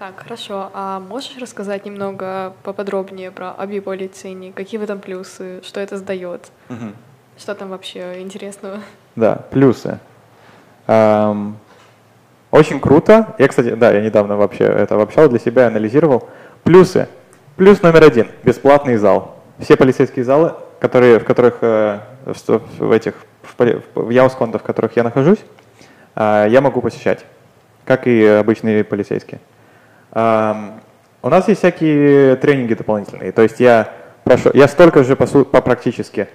[SPEAKER 1] Так, хорошо. А можешь рассказать немного поподробнее про абиполицейник? Какие в этом плюсы? Что это сдает? Угу. Что там вообще интересного?
[SPEAKER 3] Да, плюсы. Эм, очень круто. Я, кстати, да, я недавно вообще это обобщал для себя, анализировал. Плюсы. Плюс номер один. Бесплатный зал. Все полицейские залы, которые, в которых, э, в, в этих, в, в Яусконда, в которых я нахожусь, э, я могу посещать, как и обычные полицейские. У нас есть всякие тренинги дополнительные. То есть я прошу, я столько же по, по практически,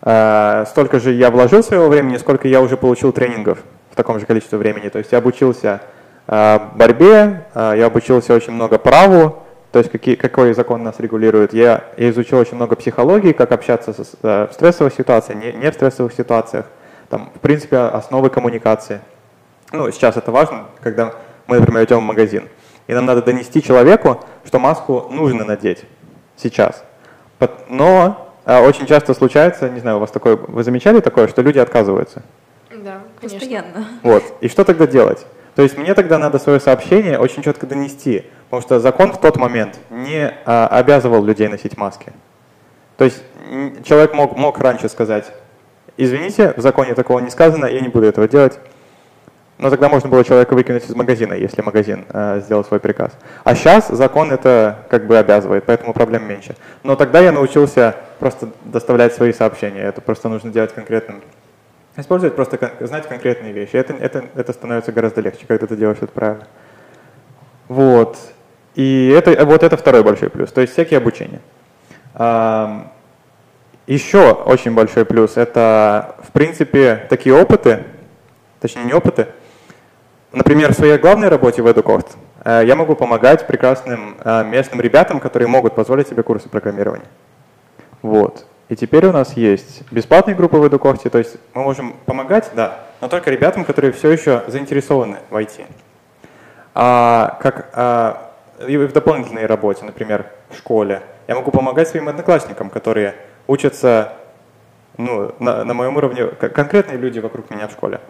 [SPEAKER 3] а, столько же я вложил своего времени, сколько я уже получил тренингов в таком же количестве времени. То есть я обучился а, борьбе, а, я обучился очень много праву, то есть какие, какой закон нас регулирует. Я, я изучил очень много психологии, как общаться со, в стрессовых ситуациях, не, не в стрессовых ситуациях. Там, в принципе, основы коммуникации. Ну, сейчас это важно, когда мы, например, идем в магазин и нам надо донести человеку, что маску нужно надеть сейчас. Но а, очень часто случается, не знаю, у вас такое, вы замечали такое, что люди отказываются?
[SPEAKER 1] Да. Конечно.
[SPEAKER 2] Постоянно.
[SPEAKER 3] Вот. И что тогда делать? То есть мне тогда надо свое сообщение очень четко донести, потому что закон в тот момент не а, обязывал людей носить маски. То есть человек мог, мог раньше сказать, извините, в законе такого не сказано, я не буду этого делать. Но тогда можно было человека выкинуть из магазина, если магазин э, сделал свой приказ. А сейчас закон это как бы обязывает, поэтому проблем меньше. Но тогда я научился просто доставлять свои сообщения. Это просто нужно делать конкретным. Использовать просто знать конкретные вещи. Это, это, это становится гораздо легче, когда ты делаешь это правильно. Вот. И это, вот это второй большой плюс, то есть всякие обучения. Еще очень большой плюс – это, в принципе, такие опыты, точнее не опыты, Например, в своей главной работе в EduCost э, я могу помогать прекрасным э, местным ребятам, которые могут позволить себе курсы программирования. Вот. И теперь у нас есть бесплатные группы в EduCost, то есть мы можем помогать, да, но только ребятам, которые все еще заинтересованы в IT. А, как а, и в дополнительной работе, например, в школе, я могу помогать своим одноклассникам, которые учатся ну, на, на моем уровне, конкретные люди вокруг меня в школе.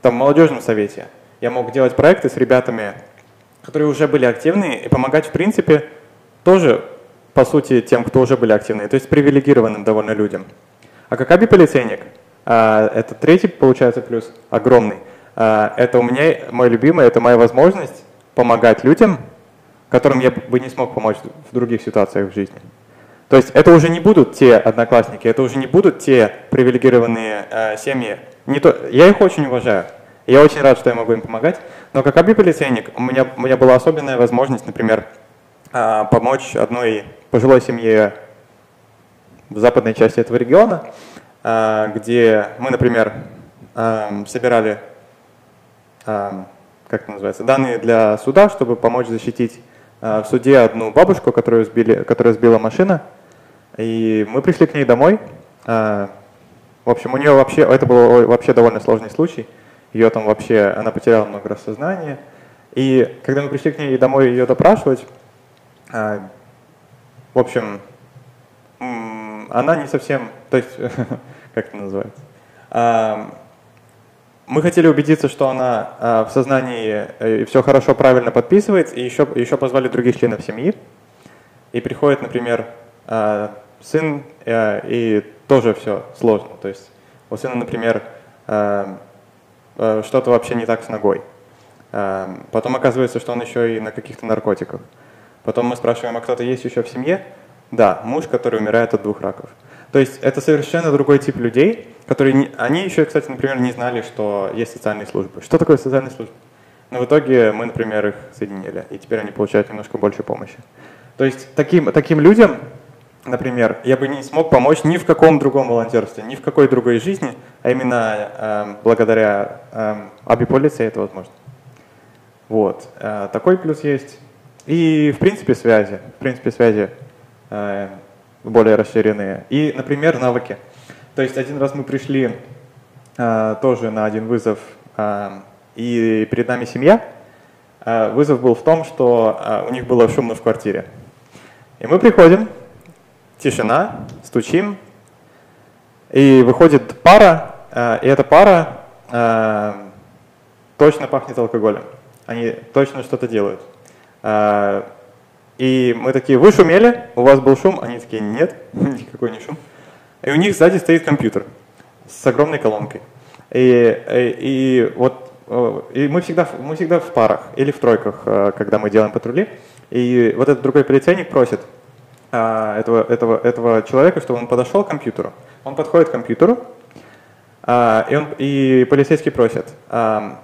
[SPEAKER 3] Там в молодежном совете я мог делать проекты с ребятами, которые уже были активны, и помогать, в принципе, тоже, по сути, тем, кто уже были активны, то есть привилегированным довольно людям. А как аби-полицейник, а, это третий, получается, плюс, огромный. А, Это у меня мой любимый, это моя возможность помогать людям, которым я бы не смог помочь в других ситуациях в жизни. То есть это уже не будут те одноклассники, это уже не будут те привилегированные э, семьи. Не то, я их очень уважаю. Я очень рад, что я могу им помогать. Но как аби-полицейник у меня, у меня была особенная возможность, например, э, помочь одной пожилой семье в западной части этого региона, э, где мы, например, э, собирали, как это называется, данные для суда, чтобы помочь защитить в суде одну бабушку, которую сбили, которую сбила машина. И мы пришли к ней домой. А, В общем, у нее вообще, это был вообще довольно сложный случай. Ее там вообще, она потеряла много раз сознание. И когда мы пришли к ней домой ее допрашивать, а, в общем, она не совсем, то есть, как это называется, А, мы хотели убедиться, что она а, в сознании э, все хорошо, правильно подписывает, и еще, еще позвали других членов семьи. И приходит, например, сын, э, и тоже все сложно. То есть у сына, например, что-то вообще не так с ногой. А, Потом оказывается, что он еще и на каких-то наркотиках. Потом мы спрашиваем, а кто-то есть еще в семье? Да, муж, который умирает от двух раков. То есть это совершенно другой тип людей, которые, не- они еще, кстати, например, не знали, что есть социальные службы. Что такое социальные службы? Но в итоге мы, например, их соединили, и теперь они получают немножко больше помощи. То есть таким, таким людям, например, я бы не смог помочь ни в каком другом волонтерстве, ни в какой другой жизни, а именно эм, благодаря эм, аби-полиции это возможно. Вот, э, такой плюс есть. И, в принципе, связи. В принципе, связи э, более расширенные. И, например, навыки. То есть один раз мы пришли э, тоже на один вызов, э, и перед нами семья. Э, Вызов был в том, что э, у них было шумно в квартире. И мы приходим, тишина, стучим, и выходит пара, э, и эта пара э, точно пахнет алкоголем. Они точно что-то делают. А, И мы такие, вы шумели? У вас был шум? Они такие, нет, никакой не шум. И у них сзади стоит компьютер с огромной колонкой. И, и, и вот э, и мы всегда, мы всегда в парах или в тройках, э, когда мы делаем патрули. И вот этот другой полицейник просит этого, этого, этого человека, чтобы он подошел к компьютеру. Он подходит к компьютеру, а, и, он, и полицейский просит. а,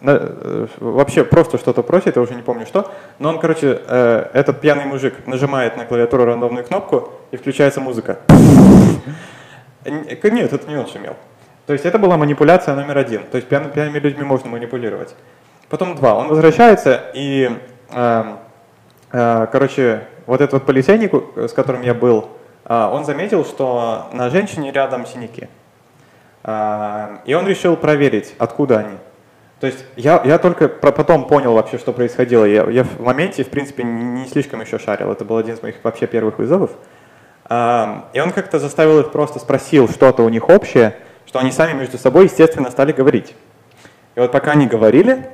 [SPEAKER 3] э, вообще просто что-то просит, я уже не помню что. Но он, короче, э, этот пьяный мужик нажимает на клавиатуру рандомную кнопку, и включается музыка. Нет, это не он шумел. То есть это была манипуляция номер один. То есть пьян- пьяными людьми можно манипулировать. Потом два. Он возвращается и, эм, э, короче, вот этот вот полицейник, у- с которым я был, а, он заметил, что на женщине рядом синяки. А, И он решил проверить, откуда они. То есть я, я только потом понял вообще, что происходило. Я, я в моменте, в принципе, не, слишком еще шарил. Это был один из моих вообще первых вызовов. А, И он как-то заставил их просто, спросил что-то у них общее, что они сами между собой, естественно, стали говорить. И вот пока они говорили,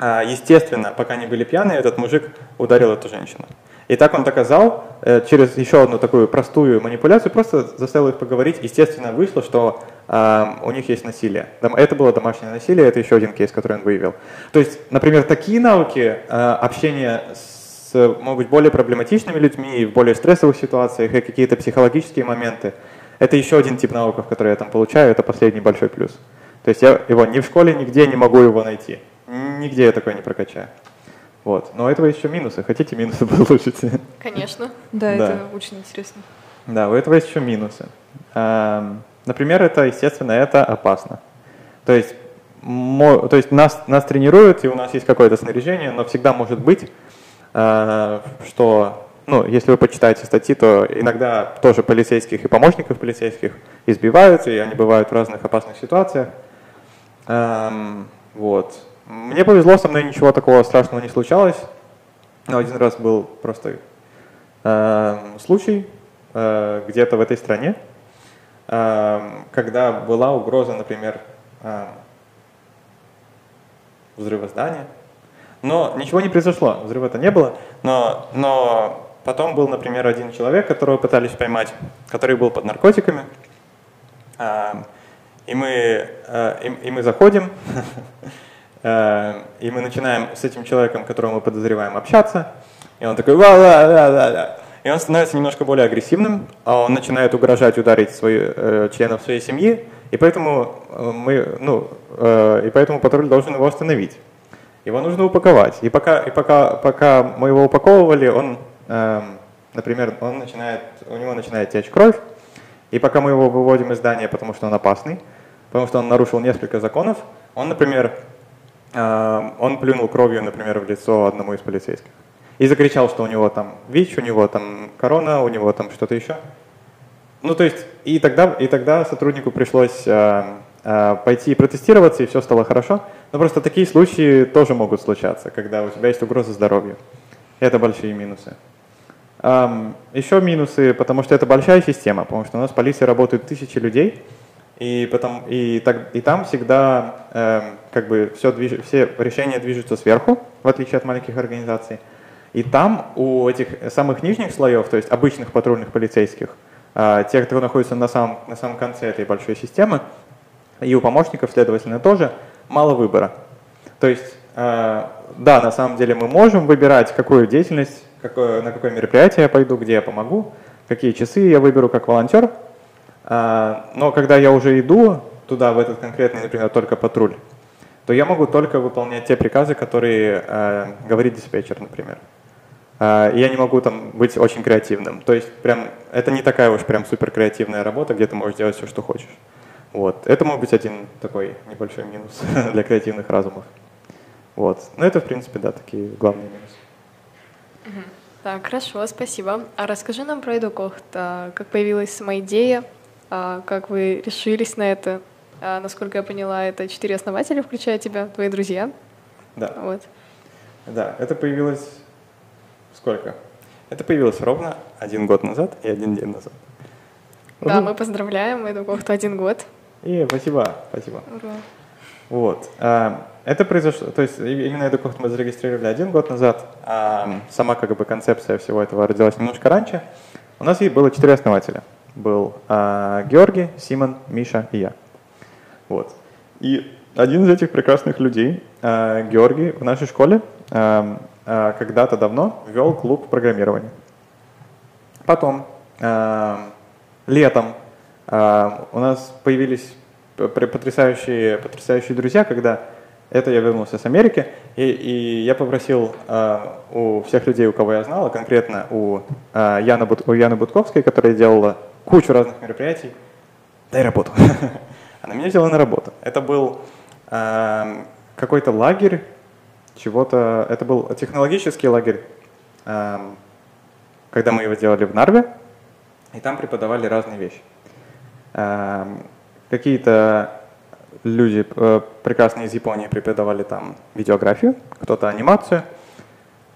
[SPEAKER 3] естественно, пока они были пьяные, этот мужик ударил эту женщину. И так он доказал э, через еще одну такую простую манипуляцию, просто заставил их поговорить. Естественно, вышло, что э, у них есть насилие. Это было домашнее насилие, это еще один кейс, который он выявил. То есть, например, такие навыки э, общения с, могут быть более проблематичными людьми, в более стрессовых ситуациях, и какие-то психологические моменты. Это еще один тип навыков, который я там получаю, это последний большой плюс. То есть я его ни в школе, нигде не могу его найти. Нигде я такое не прокачаю. Вот. Но у этого еще минусы. Хотите минусы получить?
[SPEAKER 1] Конечно.
[SPEAKER 2] Да, это очень интересно.
[SPEAKER 3] Да, у этого есть еще минусы. Например, это, естественно, это опасно. То есть, то есть нас, нас тренируют, и у нас есть какое-то снаряжение, но всегда может быть, а, что, ну, если вы почитаете статьи, то иногда тоже полицейских и помощников полицейских избивают, и они бывают в разных опасных ситуациях. Вот. Мне повезло, со мной ничего такого страшного не случалось. Но один раз был просто э, случай э, где-то в этой стране, э, когда была угроза, например, э, взрыва здания. Но ничего не произошло, взрыва-то не было. Но, но потом был, например, один человек, которого пытались поймать, который был под наркотиками. Э, и, мы, э, и, и мы заходим, и мы начинаем с этим человеком, которого мы подозреваем, общаться, и он такой ва ва и он становится немножко более агрессивным, а он начинает угрожать ударить свои, э, членов своей семьи, и поэтому э, мы, ну, э, и поэтому патруль должен его остановить. Его нужно упаковать. И пока, и пока, пока мы его упаковывали, он, э, например, он начинает, у него начинает течь кровь, и пока мы его выводим из здания, потому что он опасный, потому что он нарушил несколько законов, он, например, он плюнул кровью, например, в лицо одному из полицейских. И закричал, что у него там ВИЧ, у него там корона, у него там что-то еще. Ну, то есть, и тогда, и тогда сотруднику пришлось э, э, пойти протестироваться, и все стало хорошо. Но просто такие случаи тоже могут случаться, когда у тебя есть угроза здоровью. Это большие минусы. Um, еще минусы, потому что это большая система, потому что у нас в полиции работают тысячи людей, и, потом, и, так, и там всегда э, как бы все, движ, все решения движутся сверху, в отличие от маленьких организаций. И там у этих самых нижних слоев, то есть обычных патрульных полицейских, э, тех, кто находится на самом, на самом конце этой большой системы, и у помощников, следовательно, тоже мало выбора. То есть, э, да, на самом деле мы можем выбирать, какую деятельность, какое, на какое мероприятие я пойду, где я помогу, какие часы я выберу как волонтер – а, но когда я уже иду туда, в этот конкретный, например, только патруль, то я могу только выполнять те приказы, которые э, говорит диспетчер, например. Э, я не могу там быть очень креативным. То есть прям это не такая уж прям супер креативная работа, где ты можешь делать все, что хочешь. Вот. Это может быть один такой небольшой минус для креативных разумов. Вот. Но это, в принципе, да, такие главные минусы.
[SPEAKER 1] Так, хорошо, спасибо. А расскажи нам про Эдукохт. Как появилась сама идея, а как вы решились на это? А, насколько я поняла, это четыре основателя, включая тебя, твои друзья.
[SPEAKER 3] Да.
[SPEAKER 1] Вот.
[SPEAKER 3] Да, это появилось сколько? Это появилось ровно один год назад и один день назад.
[SPEAKER 1] Да, мы поздравляем, это как-то один год.
[SPEAKER 3] И спасибо, спасибо.
[SPEAKER 1] Ура.
[SPEAKER 3] Вот. А, это произошло, то есть именно эту кухню мы зарегистрировали один год назад, а сама как бы концепция всего этого родилась немножко раньше. У нас было четыре основателя был а, Георгий, Симон, Миша и я. Вот. И один из этих прекрасных людей, а, Георгий, в нашей школе а, а, когда-то давно вел клуб программирования. Потом а, летом а, у нас появились потрясающие, потрясающие друзья, когда это я вернулся с Америки, и, и я попросил э, у всех людей, у кого я знал, а конкретно у, э, Яны, у Яны Будковской, которая делала кучу разных мероприятий, дай работу. Она меня взяла на работу. Это был э, какой-то лагерь, чего-то, это был технологический лагерь, э, когда мы его делали в Нарве, и там преподавали разные вещи. Э, какие-то люди э, прекрасные из Японии преподавали там видеографию, кто-то анимацию.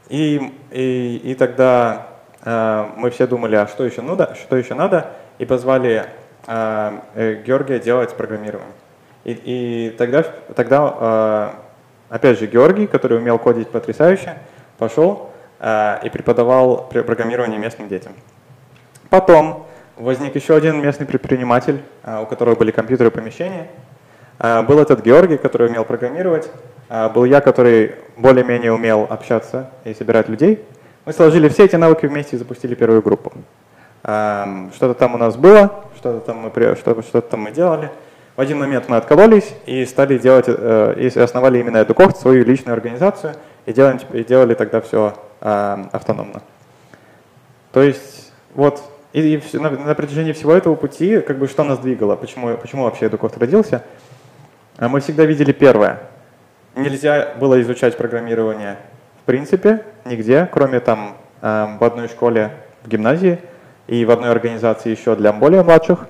[SPEAKER 3] И, и, и тогда э, мы все думали, а что еще, надо, что еще надо? И позвали Георгия делать программирование. И, и тогда, тогда, опять же, Георгий, который умел кодить потрясающе, пошел и преподавал программирование местным детям. Потом возник еще один местный предприниматель, у которого были компьютеры и помещения. Был этот Георгий, который умел программировать. Был я, который более-менее умел общаться и собирать людей. Мы сложили все эти навыки вместе и запустили первую группу. Что-то там у нас было, что-то там мы, что-то, что там мы делали. В один момент мы откололись и стали делать, э, и основали именно эту кохт, свою личную организацию, и делали, и делали тогда все автономно. То есть вот и, и на, на протяжении всего этого пути, как бы что нас двигало, почему, почему вообще Эдукофт родился, а мы всегда видели первое. Нельзя было изучать программирование в принципе нигде, кроме там в одной школе в гимназии и в одной организации еще для более младших.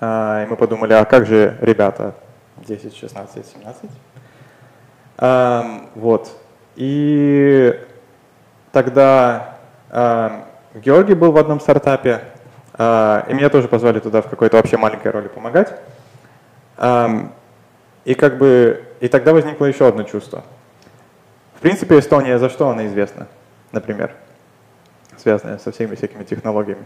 [SPEAKER 3] А, и мы подумали, а как же ребята 10, 16, 17? Вот. И тогда Георгий был в одном стартапе, а, и меня тоже позвали туда в какой-то вообще маленькой роли помогать. И как бы, и тогда возникло еще одно чувство. В принципе, Эстония за что она известна, например, связанная со всеми всякими технологиями?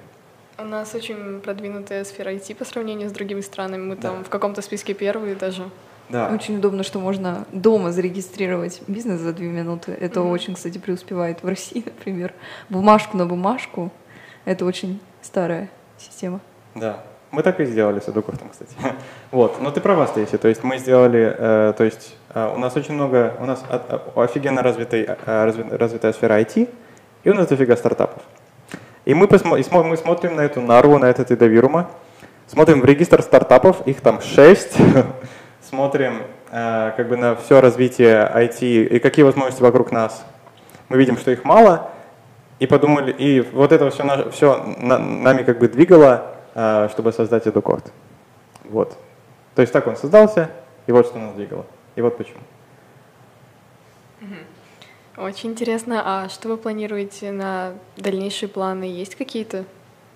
[SPEAKER 1] У нас очень продвинутая сфера IT по сравнению с другими странами. Мы там да. в каком-то списке первые даже.
[SPEAKER 2] Да. Очень удобно, что можно дома зарегистрировать бизнес за две минуты. Это mm-hmm. очень, кстати, преуспевает в России, например. Бумажку на бумажку. Это очень старая система.
[SPEAKER 3] Да. Мы так и сделали с Эдукофтом, кстати. вот. Но ты права, Стейси. То есть мы сделали, э, то есть э, у нас очень много, у нас от, офигенно развитый, э, разви, развитая сфера IT, и у нас дофига стартапов. И мы, посмо, и мы смотрим на эту нару, на этот Идовирума, смотрим в регистр стартапов, их там шесть, смотрим э, как бы на все развитие IT и какие возможности вокруг нас. Мы видим, что их мало, и подумали, и вот это все, все нами как бы двигало, э, чтобы создать EduCord. Вот. То есть так он создался, и вот что нас двигало. И вот почему.
[SPEAKER 1] Очень интересно. А что вы планируете на дальнейшие планы? Есть какие-то?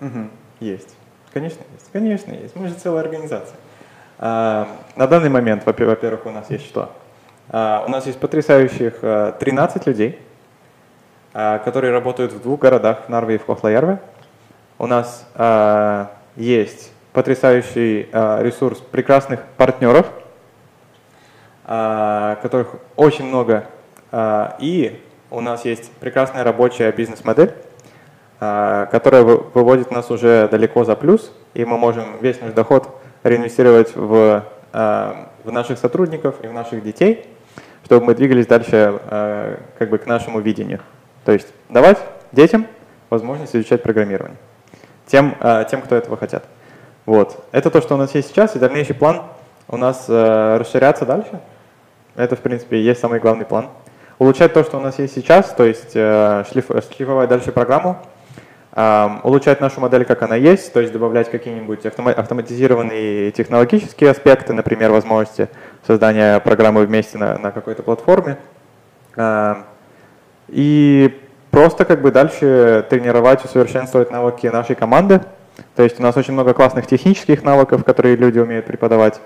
[SPEAKER 3] Угу. Есть. Конечно, есть. Конечно, есть. Мы же целая организация. А, на данный момент, во-первых, у нас есть что? А, у нас есть потрясающих 13 а, людей, которые работают в двух городах, в Нарве и в Кохлоярве. У нас есть потрясающий ресурс прекрасных партнеров, которых очень много. И у нас есть прекрасная рабочая бизнес-модель, которая выводит нас уже далеко за плюс, и мы можем весь наш доход реинвестировать в, э, в наших сотрудников и в наших детей, чтобы мы двигались дальше э, как бы к нашему видению. То есть давать детям возможность изучать программирование. Тем, э, тем кто этого хотят. Вот. Это то, что у нас есть сейчас, и дальнейший план у нас расширяться дальше. Это, в принципе, есть самый главный план. Улучшать то, что у нас есть сейчас, то есть шлиф, шлифовать дальше программу, улучшать нашу модель, как она есть, то есть добавлять какие-нибудь автоматизированные технологические аспекты, например, возможности создания программы вместе на, на какой-то платформе. И просто как бы дальше тренировать, усовершенствовать навыки нашей команды. То есть у нас очень много классных технических навыков, которые люди умеют преподавать.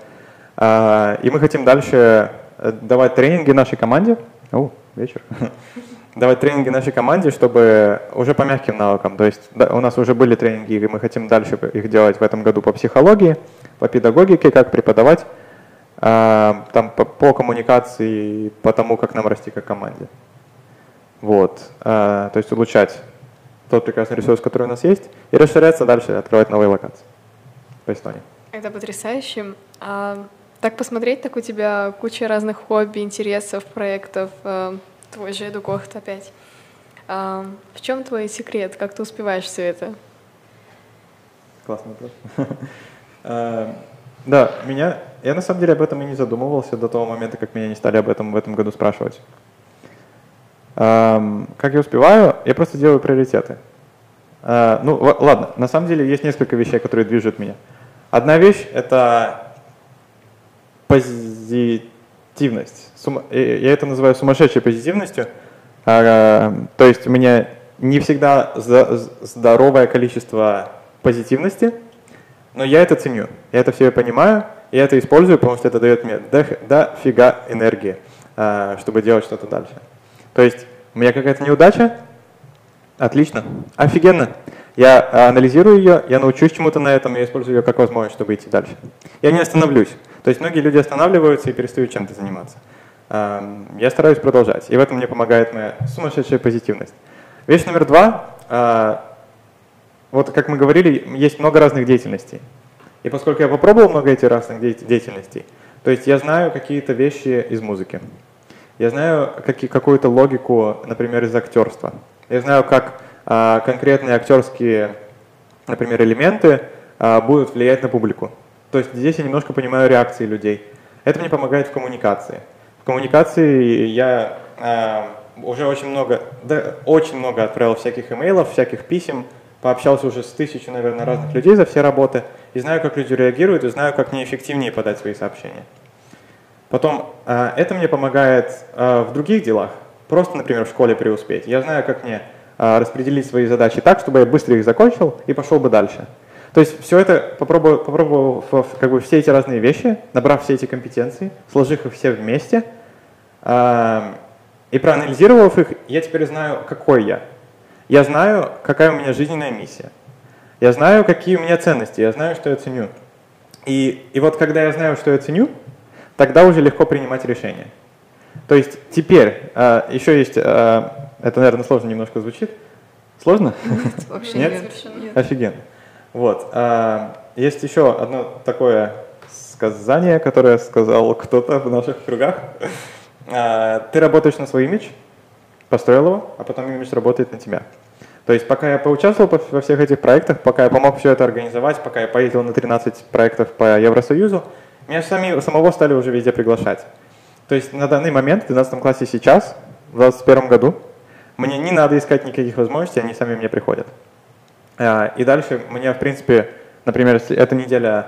[SPEAKER 3] А, и мы хотим дальше э, давать тренинги нашей команде. О, вечер. давать тренинги нашей команде, чтобы уже по мягким навыкам. То есть да, у нас уже были тренинги, и мы хотим дальше их делать в этом году по психологии, по педагогике, как преподавать, а, там, по, по коммуникации, по тому, как нам расти как команде. Вот. А, то есть улучшать тот прекрасный ресурс, который у нас есть, и расширяться дальше, открывать новые локации по Эстонии.
[SPEAKER 1] Это потрясающе. А, так посмотреть, так у тебя куча разных хобби, интересов, проектов. А, Твой же Эдукохт опять. А, в чем твой секрет? Как ты успеваешь все это?
[SPEAKER 3] Классный вопрос. А, да, меня, я на самом деле об этом и не задумывался до того момента, как меня не стали об этом в этом году спрашивать. Как я успеваю? Я просто делаю приоритеты. А, ну, ладно, на самом деле есть несколько вещей, которые движут меня. Одна вещь — это позитивность я это называю сумасшедшей позитивностью. А, то есть у меня не всегда здоровое количество позитивности, Но я это ценю, я это все понимаю, я это использую, потому что это дает мне дофига энергии, а, чтобы делать что-то дальше. То есть у меня какая-то неудача, отлично, офигенно. Я анализирую ее, я научусь чему-то на этом, я использую ее как возможность, чтобы идти дальше. Я не остановлюсь. То есть многие люди останавливаются и перестают чем-то заниматься. Я стараюсь продолжать, и в этом мне помогает моя сумасшедшая позитивность. Вещь номер два. А, вот как мы говорили, есть много разных деятельностей. И поскольку я попробовал много этих разных деятельностей, то есть я знаю какие-то вещи из музыки. Я знаю какую-то логику, например, из актерства. Я знаю, как а, конкретные актерские, например, элементы а, будут влиять на публику. То есть здесь я немножко понимаю реакции людей. Это мне помогает в коммуникации. В коммуникации я э, уже очень много, да, очень много отправил всяких имейлов, всяких писем, пообщался уже с тысячей, наверное, разных людей за все работы, и знаю, как люди реагируют, и знаю, как неэффективнее подать свои сообщения. Потом, э, это мне помогает э, в других делах, просто, например, в школе преуспеть. Я знаю, как мне э, распределить свои задачи так, чтобы я быстро их закончил и пошел бы дальше. То есть все это, попробовал, попробовал как бы все эти разные вещи, набрав все эти компетенции, сложив их все вместе э, и проанализировав их, я теперь знаю, какой я. Я знаю, какая у меня жизненная миссия. Я знаю, какие у меня ценности, я знаю, что я ценю. И, и вот когда я знаю, что я ценю, тогда уже легко принимать решения. То есть теперь э, еще есть, э, это, наверное, сложно немножко звучит. Сложно?
[SPEAKER 2] Нет, вообще нет. нет.
[SPEAKER 3] Офигенно. Вот. А, есть еще одно такое сказание, которое сказал кто-то в наших кругах. А, ты работаешь на свой имидж, построил его, а потом имидж работает на тебя. То есть пока я поучаствовал во всех этих проектах, пока я помог все это организовать, пока я поездил на 13 проектов по Евросоюзу, меня сами, самого стали уже везде приглашать. То есть на данный момент, в 12 классе сейчас, в 2021 году, мне не надо искать никаких возможностей, они сами мне приходят. А, и дальше мне, в принципе, например, эта неделя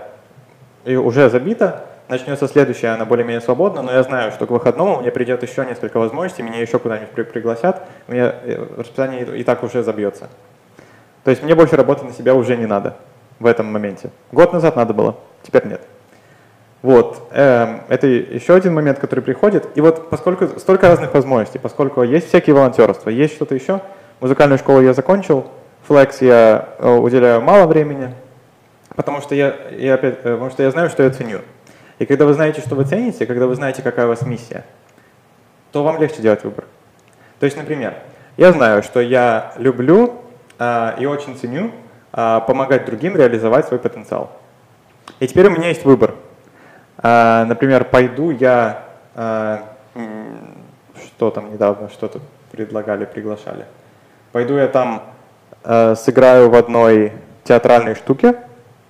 [SPEAKER 3] уже забита, начнется следующая, она более-менее свободна, но я знаю, что к выходному мне придет еще несколько возможностей, меня еще куда-нибудь при пригласят, меня э, расписание и так уже забьется. То есть мне больше работать на себя уже не надо в этом моменте. Год назад надо было, теперь нет. Вот, э, это еще один момент, который приходит. И вот поскольку столько разных возможностей, поскольку есть всякие волонтерства, есть что-то еще, музыкальную школу я закончил, Flex я э, уделяю мало времени, потому что я, я, опять, э, потому что я знаю, что я ценю. И когда вы знаете, что вы цените, когда вы знаете, какая у вас миссия, то вам легче делать выбор. То есть, например, я знаю, что я люблю э, и очень ценю э, помогать другим реализовать свой потенциал. И теперь у меня есть выбор. Э, например, пойду я, э, что там недавно, что-то предлагали, приглашали. Пойду я там сыграю в одной театральной штуке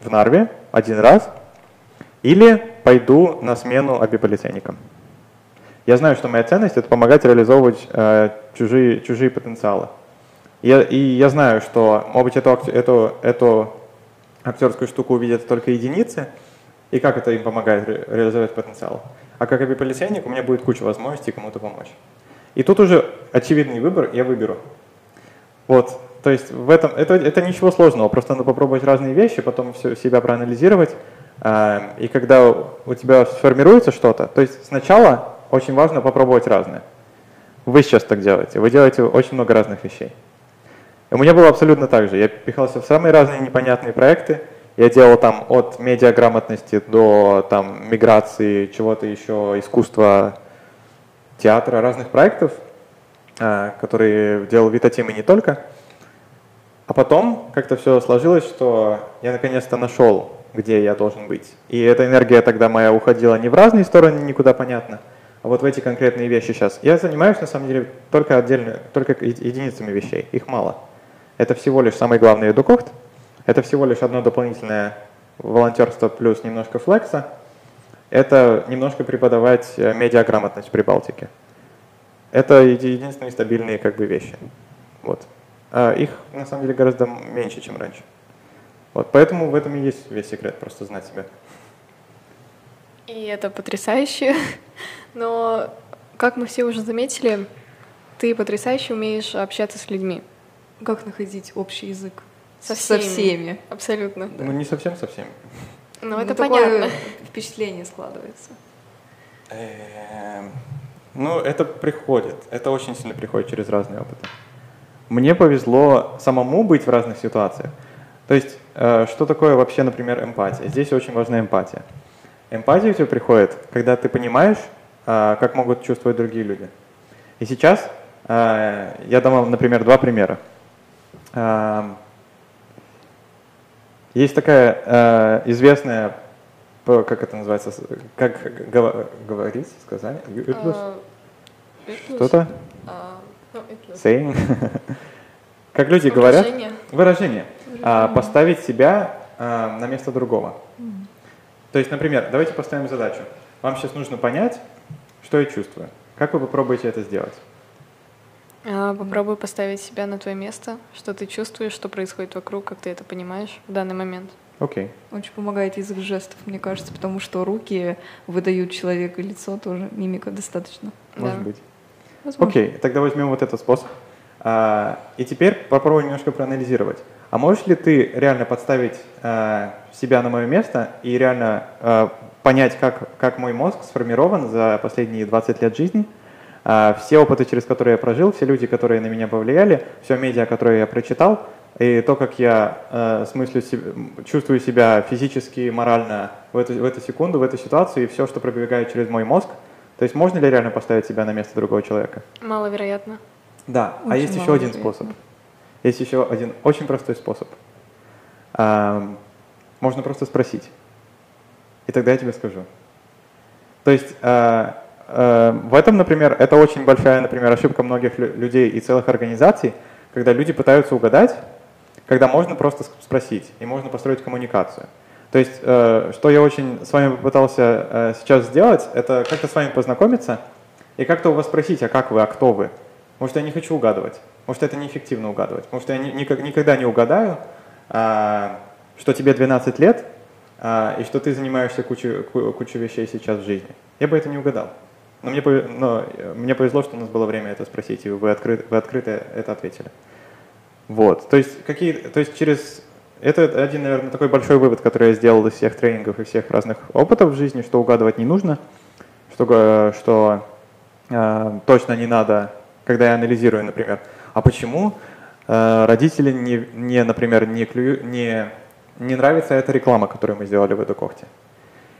[SPEAKER 3] в Нарве один раз, или пойду на смену абиполицейникам. Я знаю, что моя ценность — это помогать реализовывать э, чужие, чужие потенциалы. Я, и я знаю, что, может быть, эту, эту, эту актерскую штуку увидят только единицы, и как это им помогает ре, реализовать потенциал. А как абиполицейник у меня будет куча возможностей кому-то помочь. И тут уже очевидный выбор я выберу. Вот, то есть в этом, это, это ничего сложного, просто надо попробовать разные вещи, потом все себя проанализировать. А, и когда у тебя сформируется что-то, то есть сначала очень важно попробовать разное. Вы сейчас так делаете, вы делаете очень много разных вещей. У меня было абсолютно так же. Я пихался в самые разные непонятные проекты. Я делал там от медиаграмотности до там, миграции, чего-то еще, искусства, театра, разных проектов, а, которые делал Витатим и не только. А потом как-то все сложилось, что я наконец-то нашел, где я должен быть. И эта энергия тогда моя уходила не в разные стороны, никуда понятно, а вот в эти конкретные вещи сейчас. Я занимаюсь на самом деле только отдельно, только единицами вещей, их мало. Это всего лишь самый главный эдукохт, это всего лишь одно дополнительное волонтерство плюс немножко флекса, это немножко преподавать э, медиаграмотность при Балтике. Это единственные стабильные как бы вещи. Вот. А их на самом деле гораздо меньше, чем раньше. Вот, поэтому в этом и есть весь секрет, просто знать себя.
[SPEAKER 1] И это потрясающе. Но, как мы все уже заметили, ты потрясающе умеешь общаться с людьми.
[SPEAKER 2] Как находить общий язык?
[SPEAKER 1] Со
[SPEAKER 2] со
[SPEAKER 1] всеми.
[SPEAKER 2] всеми.
[SPEAKER 1] Абсолютно.
[SPEAKER 3] Ну, не совсем со всеми.
[SPEAKER 1] Ну,
[SPEAKER 2] Ну,
[SPEAKER 1] это
[SPEAKER 2] такое
[SPEAKER 1] понятно.
[SPEAKER 2] Впечатление складывается.
[SPEAKER 3] Эм, Ну, это приходит. Это очень сильно приходит через разные опыты. Мне повезло самому быть в разных ситуациях. То есть, э, что такое вообще, например, эмпатия? Здесь очень важна эмпатия. Эмпатия у тебя приходит, когда ты понимаешь, э, как могут чувствовать другие люди. И сейчас э, я дам вам, например, два примера. Есть такая известная, как это называется, как говорить,
[SPEAKER 1] Итлус?
[SPEAKER 3] что-то,
[SPEAKER 1] А.
[SPEAKER 3] saying, как люди говорят,
[SPEAKER 1] Выражение.
[SPEAKER 3] выражение, А, поставить себя а, на место другого. То есть, например, давайте поставим задачу. Вам сейчас нужно понять, что я чувствую. Как вы попробуете это сделать?
[SPEAKER 1] А, Попробуй поставить себя на твое место, что ты чувствуешь, что происходит вокруг, как ты это понимаешь в данный момент.
[SPEAKER 3] Окей.
[SPEAKER 2] Очень помогает язык жестов, мне кажется, потому что руки выдают человека, лицо тоже, мимика достаточно.
[SPEAKER 3] Может
[SPEAKER 1] Да.
[SPEAKER 3] быть.
[SPEAKER 2] Возможно.
[SPEAKER 3] Окей, тогда возьмем вот этот способ. А, и теперь попробуем немножко проанализировать. А можешь ли ты реально подставить а, себя на мое место и реально а, понять, как, как мой мозг сформирован за последние 20 лет жизни? Все опыты, через которые я прожил, все люди, которые на меня повлияли, все медиа, которые я прочитал, и то, как я э, смыслю чувствую себя физически, морально в эту, в эту секунду, в эту ситуацию, и все, что пробегает через мой мозг. То есть можно ли реально поставить себя на место другого человека?
[SPEAKER 1] Маловероятно.
[SPEAKER 3] Да, а
[SPEAKER 2] Очень
[SPEAKER 3] есть еще один способ. Есть еще один очень простой способ. Ам, можно просто спросить. И тогда я тебе скажу. То есть а, а, в этом, например, это очень большая, например, ошибка многих лю- людей и целых организаций, когда люди пытаются угадать, когда можно просто спросить и можно построить коммуникацию. То есть, э, что я очень с вами попытался э, сейчас сделать, это как-то с вами познакомиться и как-то у вас спросить, а как вы, а кто вы? Может, я не хочу угадывать, может, это неэффективно угадывать, может, я никогда не угадаю, а, что тебе 12 лет, и что ты занимаешься кучей, ку- кучей вещей сейчас в жизни. Я бы это не угадал. Но мне, но э, мне повезло, что у нас было время это спросить, и вы, открыто, вы открыто это ответили. Вот, то есть, какие, то есть через... Это один, наверное, такой большой вывод, который я сделал из всех тренингов и всех разных опытов в жизни, что угадывать не нужно, что, что э, точно не надо, когда я анализирую, например, а почему э, родители не, не, например, не, клюю, не, не нравится эта реклама, которую мы сделали в этой когте.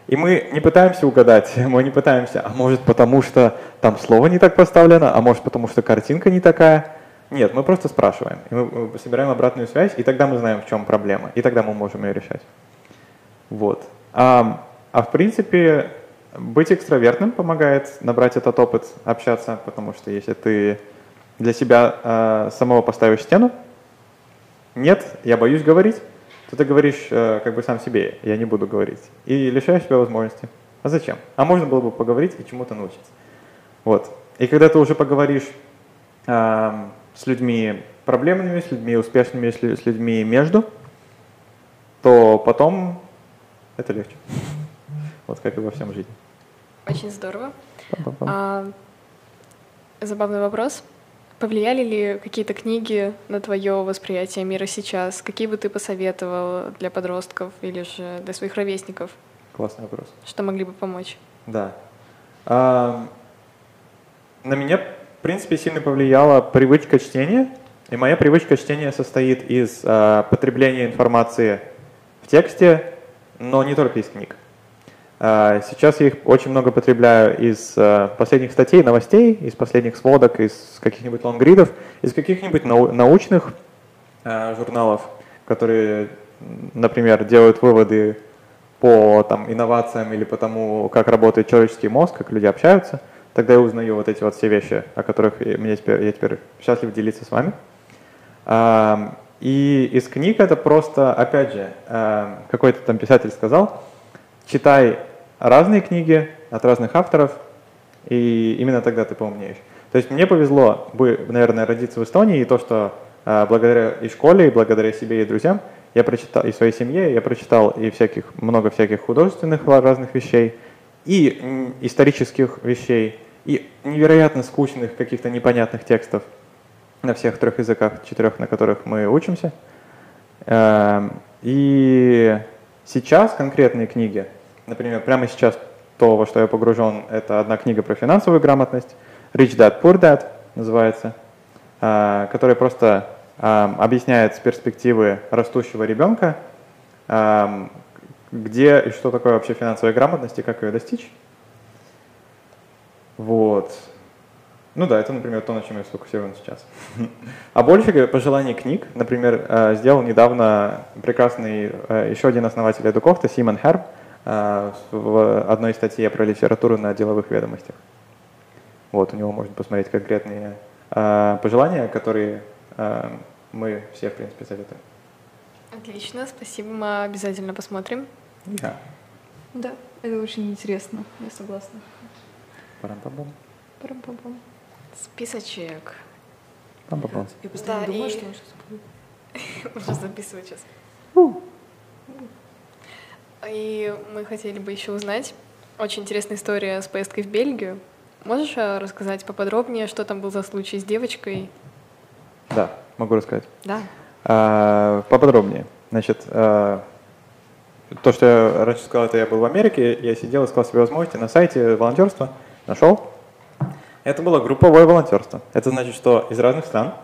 [SPEAKER 3] И мы не пытаемся угадать, мы не пытаемся, а может потому что там слово не так поставлено, а может потому что картинка не такая. Нет, мы просто спрашиваем, и мы мы собираем обратную связь, и тогда мы знаем, в чем проблема, и тогда мы можем ее решать. Вот. А, а в принципе, быть экстравертным помогает набрать этот опыт, общаться, потому что если ты для себя э, самого поставишь стену, нет, я боюсь говорить, то ты говоришь э, как бы сам себе, я не буду говорить, и лишаешь себя возможности. А зачем? А можно было бы поговорить и чему-то научиться. Вот. И когда ты уже поговоришь э, с людьми проблемными, с людьми успешными, с лю- с людьми между, то потом это легче. Вот как и во всем жизни.
[SPEAKER 1] Очень здорово. А, забавный вопрос. Повлияли ли какие-то книги на твое восприятие мира сейчас? Какие бы ты посоветовал для подростков или же для своих ровесников,
[SPEAKER 3] Классный вопрос.
[SPEAKER 1] что могли бы помочь?
[SPEAKER 3] Да. А, на меня, в принципе, сильно повлияла привычка чтения. И моя привычка чтения состоит из а, потребления информации в тексте, но не только из книг. А, сейчас я их очень много потребляю из а, последних статей, новостей, из последних сводок, из каких-нибудь лонгридов, из каких-нибудь нау- научных а, журналов, которые, например, делают выводы по там, инновациям или по тому, как работает человеческий мозг, как люди общаются, тогда я узнаю вот эти вот все вещи, о которых мне теперь, я теперь счастлив делиться с вами. Ам, И из книг это просто, опять же, какой-то там писатель сказал, читай разные книги от разных авторов, и именно тогда ты поумнеешь. То есть мне повезло, бы, наверное, родиться в Эстонии, и то, что а, благодаря и школе, и благодаря себе и друзьям, я прочитал, и своей семье, я прочитал и всяких, много всяких художественных разных вещей, и исторических вещей, и невероятно скучных каких-то непонятных текстов на всех трех языках, четырех, на которых мы учимся. Эм, и сейчас конкретные книги, например, прямо сейчас то, во что я погружен, это одна книга про финансовую грамотность, Rich Dad, Poor Dad называется, э, которая просто эм, объясняет с перспективы растущего ребенка, эм, где и что такое вообще финансовая грамотность и как ее достичь. Вот. Ну да, это, например, то, на чем я сфокусирован сейчас. А больше пожеланий книг, например, э, сделал недавно прекрасный э, еще один основатель Эдукохта, Симон Херб, э, в одной статье про литературу на деловых ведомостях. Вот, у него можно посмотреть конкретные пожелания, которые мы все, в принципе, советуем.
[SPEAKER 1] Отлично, спасибо, мы обязательно посмотрим.
[SPEAKER 3] Да.
[SPEAKER 2] Да, это очень интересно, я согласна.
[SPEAKER 3] Парам-пам-пам.
[SPEAKER 2] Парам-пам-пам.
[SPEAKER 1] Списочек.
[SPEAKER 3] Пам-пам-пам.
[SPEAKER 2] Я постоянно
[SPEAKER 1] Да,
[SPEAKER 2] думаю,
[SPEAKER 1] и-
[SPEAKER 2] что он сейчас будет.
[SPEAKER 1] Можно записывать сейчас. И мы хотели бы еще узнать, очень интересная история с поездкой в Бельгию. Можешь э, рассказать поподробнее, что там был за случай с девочкой?
[SPEAKER 3] Да, могу рассказать.
[SPEAKER 1] Да.
[SPEAKER 3] А, Поподробнее. Значит, а, то, что я раньше сказал, это я был в Америке, я сидел, искал себе возможности на сайте волонтерства, нашел. Это было групповое волонтерство. Это значит, что из разных стран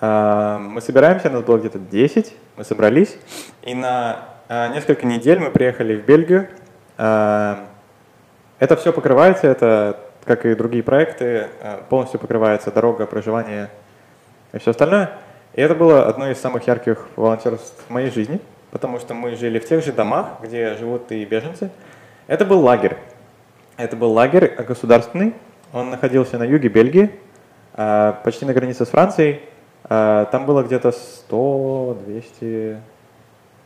[SPEAKER 3] а, мы собираемся, нас было где-то 10, мы собрались, и на а, несколько недель мы приехали в Бельгию. А, Это все покрывается, это, как и другие проекты, полностью покрывается дорога, проживание и все остальное. И это было одно из самых ярких волонтерств в моей жизни, потому что мы жили в тех же домах, где живут и беженцы. Это был лагерь. Это был лагерь государственный. Он находился на юге Бельгии, а, почти на границе с Францией. А, Там было где-то 100-200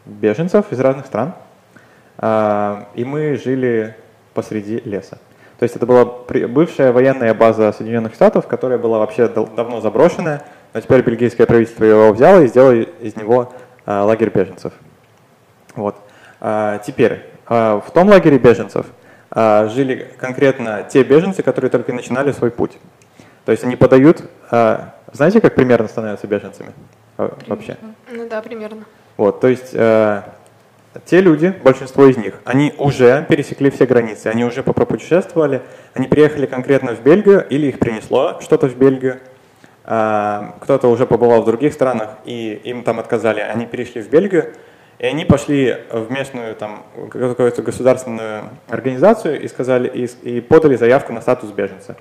[SPEAKER 3] беженцев из разных стран. А, И мы жили посреди леса. То есть это была бывшая военная база Соединенных Штатов, которая была вообще давно заброшенная, но теперь бельгийское правительство его взяло и сделало из него лагерь беженцев. Вот. А, Теперь, а, в том лагере беженцев а, жили конкретно те беженцы, которые только начинали свой путь. То есть они подают, знаете, как примерно становятся беженцами вообще?
[SPEAKER 1] Ну да, примерно.
[SPEAKER 3] Вот, то есть те люди, большинство из них, они уже пересекли все границы, они уже попутешествовали, они приехали конкретно в Бельгию или их принесло что-то в Бельгию. Кто-то уже побывал в других странах и им там отказали, они перешли в Бельгию, и они пошли в местную там какую-то государственную организацию и сказали и, и подали заявку на статус беженца.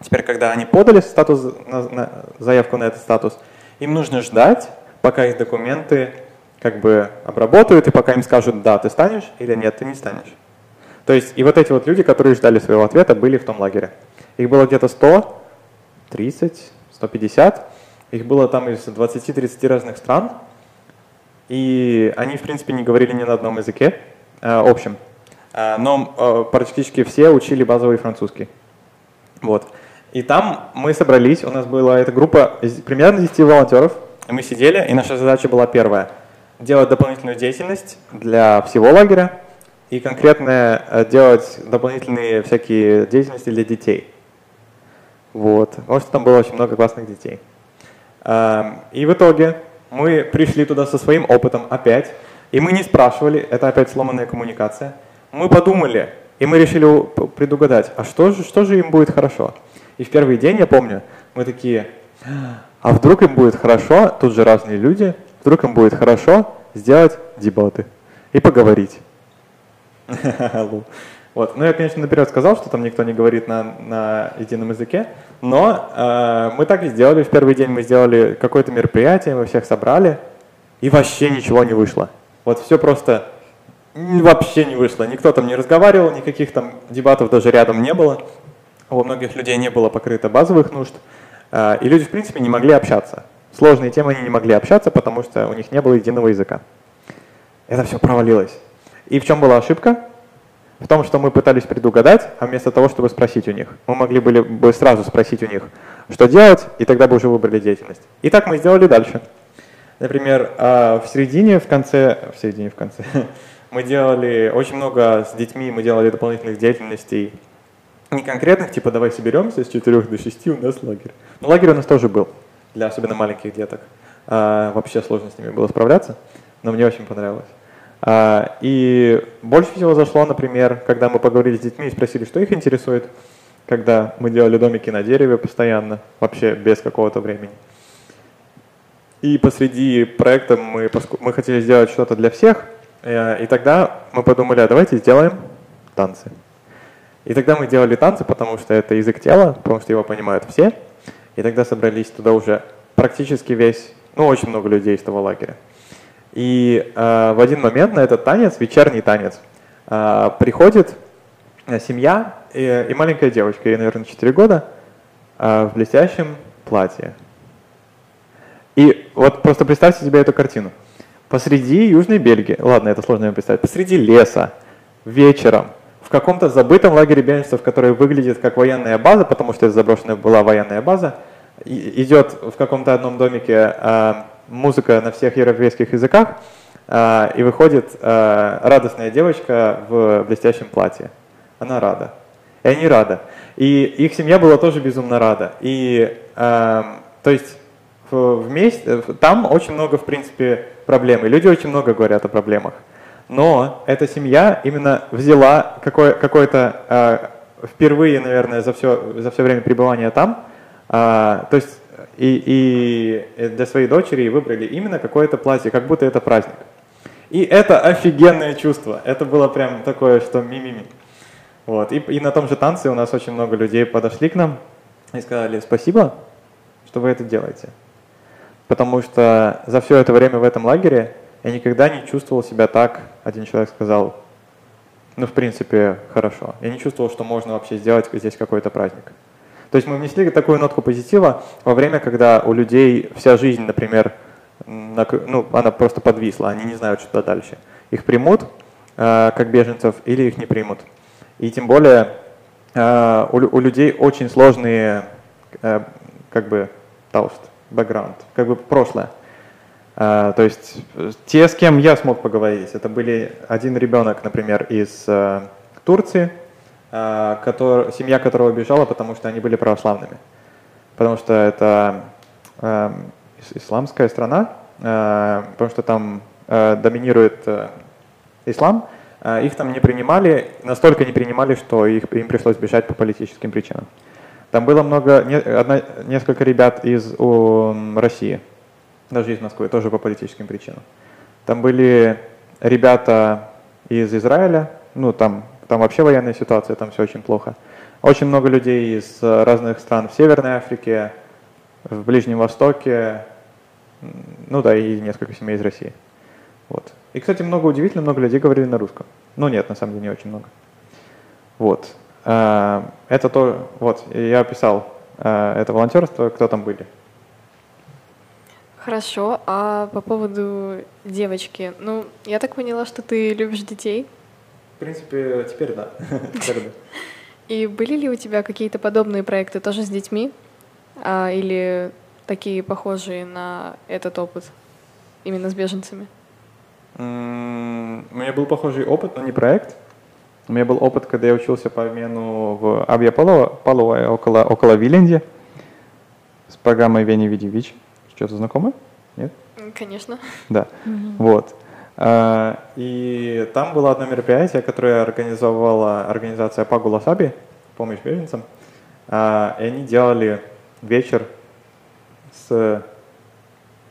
[SPEAKER 3] Теперь, когда они подали статус, на- на- заявку на этот статус, им нужно ждать, пока их документы как бы обработают, и пока им скажут, да, ты станешь или нет, ты не станешь. То есть и вот эти вот люди, которые ждали своего ответа, были в том лагере. Их было где-то 100, 30, 150. Их было там из 20-30 разных стран. И они, в принципе, не говорили ни на одном языке э, общем. Э, но э, практически все учили базовый французский. Вот. И там мы собрались, у нас была эта группа примерно 10 волонтеров. И мы сидели, и наша задача была первая – делать дополнительную деятельность для всего лагеря и конкретно э, делать дополнительные всякие деятельности для детей. Вот. Потому что там было очень много классных детей. Эм, И в итоге мы пришли туда со своим опытом опять, и мы не спрашивали, это опять сломанная коммуникация. Мы подумали, и мы решили предугадать, а что же, что же им будет хорошо. И в первый день, я помню, мы такие, а вдруг им будет хорошо, тут же разные люди, вдруг им будет хорошо сделать дебаты и поговорить. Вот. Ну, я, конечно, наперед сказал, что там никто не говорит на, на едином языке, но э, мы так и сделали. В первый день мы сделали какое-то мероприятие, мы всех собрали, и вообще ничего не вышло. Вот все просто вообще не вышло. Никто там не разговаривал, никаких там дебатов даже рядом не было. У многих людей не было покрыто базовых нужд, э, и люди, в принципе, не могли общаться. Сложные темы они не могли общаться, потому что у них не было единого языка. Это все провалилось. И в чем была ошибка? В том, что мы пытались предугадать, а вместо того, чтобы спросить у них. Мы могли были бы сразу спросить у них, что делать, и тогда бы уже выбрали деятельность. И так мы сделали дальше. Например, а, в середине, в конце, в середине, в конце, мы делали очень много с детьми, мы делали дополнительных деятельностей, не конкретных, типа давай соберемся с 4 до 6, у нас лагерь. Но лагерь у нас тоже был, для особенно маленьких деток. А, вообще сложно с ними было справляться, но мне очень понравилось. А, и больше всего зашло, например, когда мы поговорили с детьми и спросили, что их интересует, когда мы делали домики на дереве постоянно, вообще без какого-то времени. И посреди проекта мы, мы хотели сделать что-то для всех, э, и тогда мы подумали, а давайте сделаем танцы. И тогда мы делали танцы, потому что это язык тела, потому что его понимают все. И тогда собрались туда уже практически весь, ну, очень много людей из того лагеря. И э, в один момент на этот танец, вечерний танец, э, приходит э, семья и, и маленькая девочка, ей, наверное, 4 года, э, в блестящем платье. И вот просто представьте себе эту картину. Посреди Южной Бельгии, ладно, это сложно представить, посреди леса, вечером, в каком-то забытом лагере беженцев, который выглядит как военная база, потому что это заброшенная была военная база, идет в каком-то одном домике э, музыка на всех европейских языках, э, и выходит э, радостная девочка в блестящем платье. Она рада. И они рады. И их семья была тоже безумно рада. И, э, то есть, вместе, там очень много, в принципе, проблем. И люди очень много говорят о проблемах. Но эта семья именно взяла какое, какое-то э, впервые, наверное, за все, за все время пребывания там, э, то есть и, и для своей дочери выбрали именно какое-то платье, как будто это праздник. И это офигенное чувство. Это было прям такое, что ми-ми-ми. Вот. И, и на том же танце у нас очень много людей подошли к нам и сказали спасибо, что вы это делаете. Потому что за все это время в этом лагере я никогда не чувствовал себя так, один человек сказал, ну, в принципе, хорошо. Я не чувствовал, что можно вообще сделать здесь какой-то праздник. То есть мы внесли такую нотку позитива во время, когда у людей вся жизнь, например, ну, она просто подвисла, они не знают, что дальше. Их примут э, как беженцев или их не примут. И тем более э, у, у людей очень сложные, э, как бы, тауст, бэкграунд, как бы прошлое. А, то есть те, с кем я смог поговорить, это были один ребенок, например, из э, Турции, который, семья которого бежала, потому что они были православными. Потому что это э, исламская страна, э, потому что там доминирует ислам, их там не принимали, настолько не принимали, что их, им пришлось бежать по политическим причинам. Там было много, не, одна, несколько ребят из у, России, даже из Москвы, тоже по политическим причинам. Там были ребята из Израиля, ну там, там вообще военная ситуация, там все очень плохо. Очень много людей из разных стран в Северной Африке, в Ближнем Востоке, ну да, и несколько семей из России. Вот. И, кстати, много удивительно, много людей говорили на русском. Ну нет, на самом деле не очень много. Вот. А, это то, вот, я описал а, это волонтерство, кто там были.
[SPEAKER 1] Хорошо, а по поводу девочки, ну, я так поняла, что ты любишь детей?
[SPEAKER 3] В принципе, теперь да. теперь да.
[SPEAKER 1] И были ли у тебя какие-то подобные проекты тоже с детьми? А, или такие похожие на этот опыт, именно с беженцами?
[SPEAKER 3] У меня был похожий опыт, но не проект. У меня был опыт, когда я учился по обмену в Авиапалово, около, около Виленди, с программой Вени Видевич. Что-то знакомое? Нет?
[SPEAKER 1] Конечно.
[SPEAKER 3] Да. Угу. Вот. А, и там было одно мероприятие, которое организовала организация Пагула Саби, помощь беженцам. А, и они делали вечер с,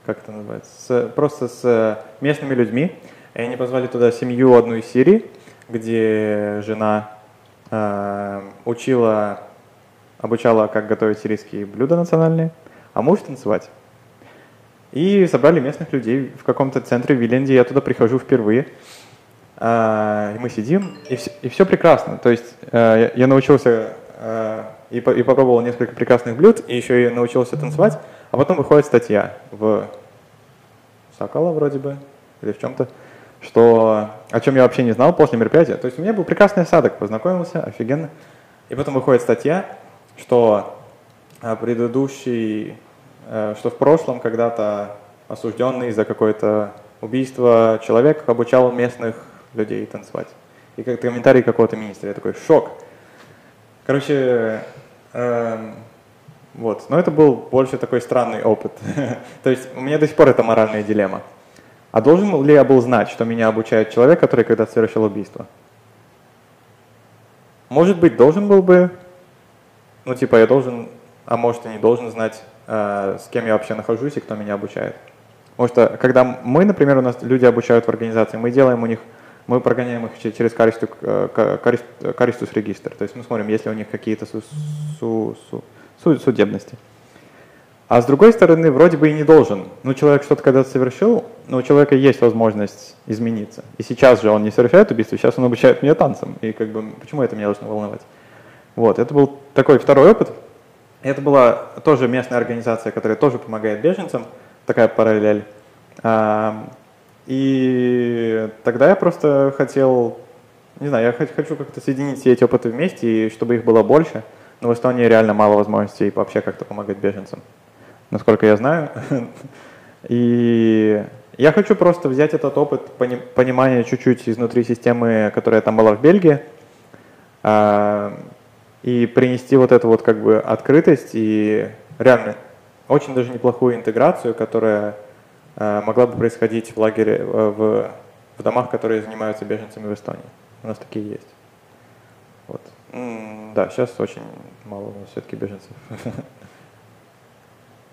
[SPEAKER 3] как это называется, с, просто с местными людьми. И они позвали туда семью одну из Сирии, где жена э, учила, обучала, как готовить сирийские блюда национальные, а муж танцевать. И собрали местных людей в каком-то центре Виленде. Я туда прихожу впервые. А, и мы сидим, и все, и все прекрасно. То есть э, я научился э, и, и попробовал несколько прекрасных блюд, и еще и научился танцевать. А потом выходит статья в Сокола вроде бы, или в чем-то, что о чем я вообще не знал после мероприятия. То есть у меня был прекрасный осадок, познакомился, офигенно. И потом выходит статья, что э, предыдущий что в прошлом когда-то осужденный за какое-то убийство человек обучал местных людей танцевать. И как комментарий какого-то министра. Я такой, шок. Короче, э, Вот. Но это был больше такой странный опыт. То есть у меня до сих пор это моральная дилемма. А должен ли я был знать, что меня обучает человек, который когда-то совершил убийство? Может быть, должен был бы, ну типа я должен, а может и не должен знать, э, с кем я вообще нахожусь и кто меня обучает. Потому что когда мы, например, у нас люди обучают в организации, мы делаем у них, мы прогоняем их через Каристус, Каристус регистр. То есть мы смотрим, есть ли у них какие-то су, су, су, судебности. А с другой стороны, вроде бы и не должен. Ну, человек что-то когда-то совершил, но у человека есть возможность измениться. И сейчас же он не совершает убийство, сейчас он обучает меня танцам. И как бы, почему это меня должно волновать? Вот, это был такой второй опыт. Это была тоже местная организация, которая тоже помогает беженцам такая параллель. И тогда я просто хотел, не знаю, я хочу как-то соединить все эти опыты вместе, и чтобы их было больше. Но в Эстонии реально мало возможностей вообще как-то помогать беженцам, насколько я знаю. И я хочу просто взять этот опыт понимания чуть-чуть изнутри системы, которая там была в Бельгии, и принести вот эту вот как бы открытость и реально очень даже неплохую интеграцию, которая э, могла бы происходить в лагере, э, в, в домах, которые занимаются беженцами в Эстонии. У нас такие есть. Вот. Да, сейчас очень мало у нас все-таки беженцев.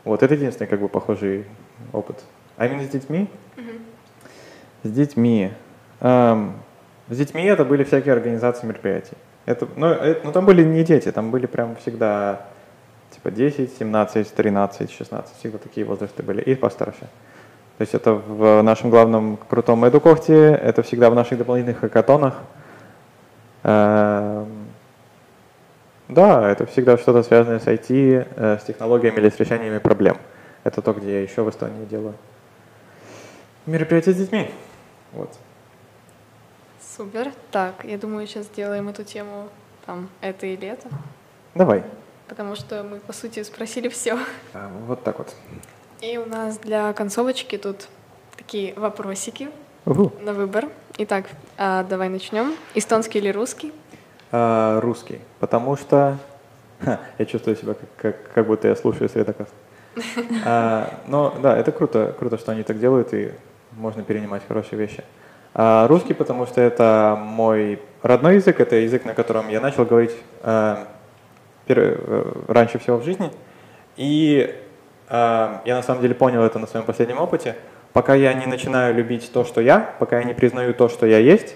[SPEAKER 3] Вот, это единственный как бы похожий опыт. А именно с детьми? С детьми. Эм, с детьми это были всякие организации мероприятий. Это, ну, это, ну, там были не дети, там были прям всегда типа 10, 17, 13, 16, всегда такие возрасты были, и постарше. То есть это в нашем главном крутом эдукохте, это всегда в наших дополнительных хакатонах. Эм, да, это всегда что-то связанное с IT, э, с технологиями или с решениями проблем. Это то, где я еще в Эстонии делаю. Мероприятия с детьми. Вот.
[SPEAKER 1] Супер. Так, я думаю, сейчас сделаем эту тему там это и лето.
[SPEAKER 3] Давай
[SPEAKER 1] потому что мы, по сути, спросили все.
[SPEAKER 3] А, вот так вот.
[SPEAKER 1] И у нас для концовочки тут такие вопросики
[SPEAKER 3] угу.
[SPEAKER 1] на выбор. Итак, а, давай начнем. Эстонский или русский?
[SPEAKER 3] А, русский, потому что Ха, я чувствую себя, как, как, как будто я слушаю Средокаст. А, но да, это круто, круто, что они так делают, и можно перенимать хорошие вещи. А, русский, потому что это мой родной язык, это язык, на котором я начал говорить а, Э, раньше всего в жизни. И э, я на самом деле понял это на своем последнем опыте. Пока я не начинаю любить то, что я, пока я не признаю то, что я есть,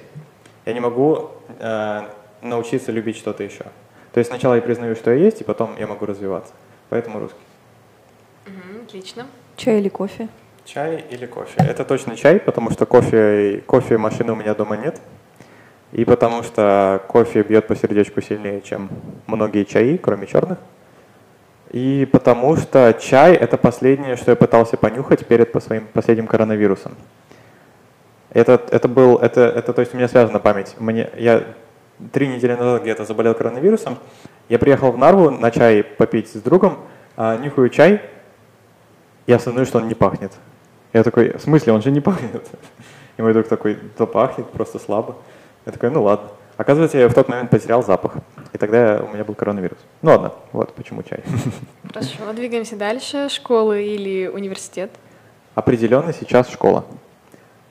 [SPEAKER 3] я не могу э, научиться любить что-то еще. То есть сначала я признаю, что я есть, и потом я могу развиваться. Поэтому русский.
[SPEAKER 1] Угу, отлично.
[SPEAKER 2] Чай или кофе?
[SPEAKER 3] Чай или кофе. Это точно чай, потому что кофе, кофе машины у меня дома нет. И потому что кофе бьет по сердечку сильнее, чем многие чаи, кроме черных. И потому что чай – это последнее, что я пытался понюхать перед по своим последним коронавирусом. Это, это был, это, это, то есть у меня связана память. Мне, я три недели назад где-то заболел коронавирусом. Я приехал в Нарву на чай попить с другом, а, нюхаю чай, и осознаю, что он не пахнет. Я такой, в смысле, он же не пахнет? И мой друг такой, да пахнет, просто слабо. Я такой, ну ладно. Оказывается, я в тот момент потерял запах. И тогда у меня был коронавирус. Ну ладно, вот почему чай.
[SPEAKER 1] Хорошо, двигаемся дальше. Школа или университет?
[SPEAKER 3] Определенно сейчас школа.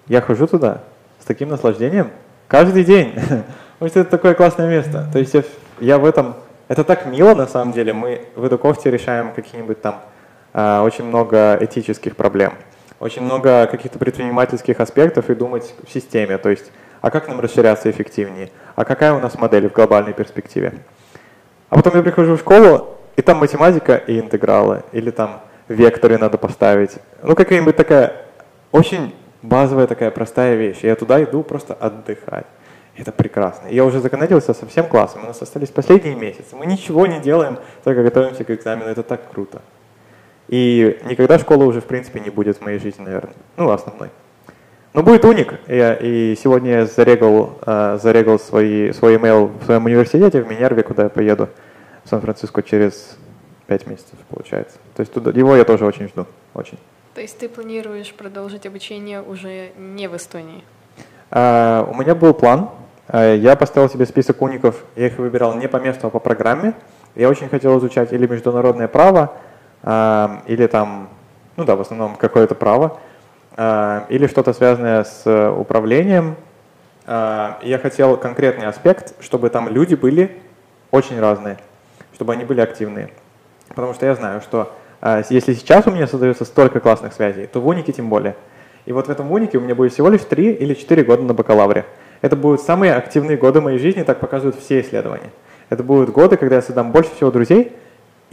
[SPEAKER 3] Я хожу туда с таким наслаждением каждый день. Потому что это такое классное место. То есть я, я в этом... Это так мило на самом деле. Мы в Эдукофте решаем какие-нибудь там э, очень много этических проблем. Очень много каких-то предпринимательских аспектов и думать в системе. То есть а как нам расширяться эффективнее, а какая у нас модель в глобальной перспективе. А потом я прихожу в школу, и там математика и интегралы, или там векторы надо поставить. Ну, какая-нибудь такая очень базовая такая простая вещь. Я туда иду просто отдыхать. Это прекрасно. Я уже законодился со всем классом. У нас остались последние месяцы. Мы ничего не делаем, только готовимся к экзамену. Это так круто. И никогда школа уже, в принципе, не будет в моей жизни, наверное. Ну, основной. Но будет уник. Я, и сегодня я зарегал, э, зарегал свои, свой email в своем университете в Минерве, куда я поеду в Сан-Франциско через пять месяцев, получается. То есть туда, его я тоже очень жду. Очень.
[SPEAKER 1] То есть ты планируешь продолжить обучение уже не в Эстонии?
[SPEAKER 3] Uh, у меня был план. Uh, я поставил себе список уников. Я их выбирал не по месту, а по программе. Я очень хотел изучать или международное право, э, или там, ну да, в основном какое-то право, или что-то связанное с управлением. Э, я хотел конкретный аспект, чтобы там люди были очень разные, чтобы они были активные. Потому что я знаю, что э, если сейчас у меня создается столько классных связей, то в унике тем более. И вот в этом унике у меня будет всего лишь 3 или 4 года на бакалавре. Это будут самые активные годы моей жизни, так показывают все исследования. Это будут годы, когда я создам больше всего друзей,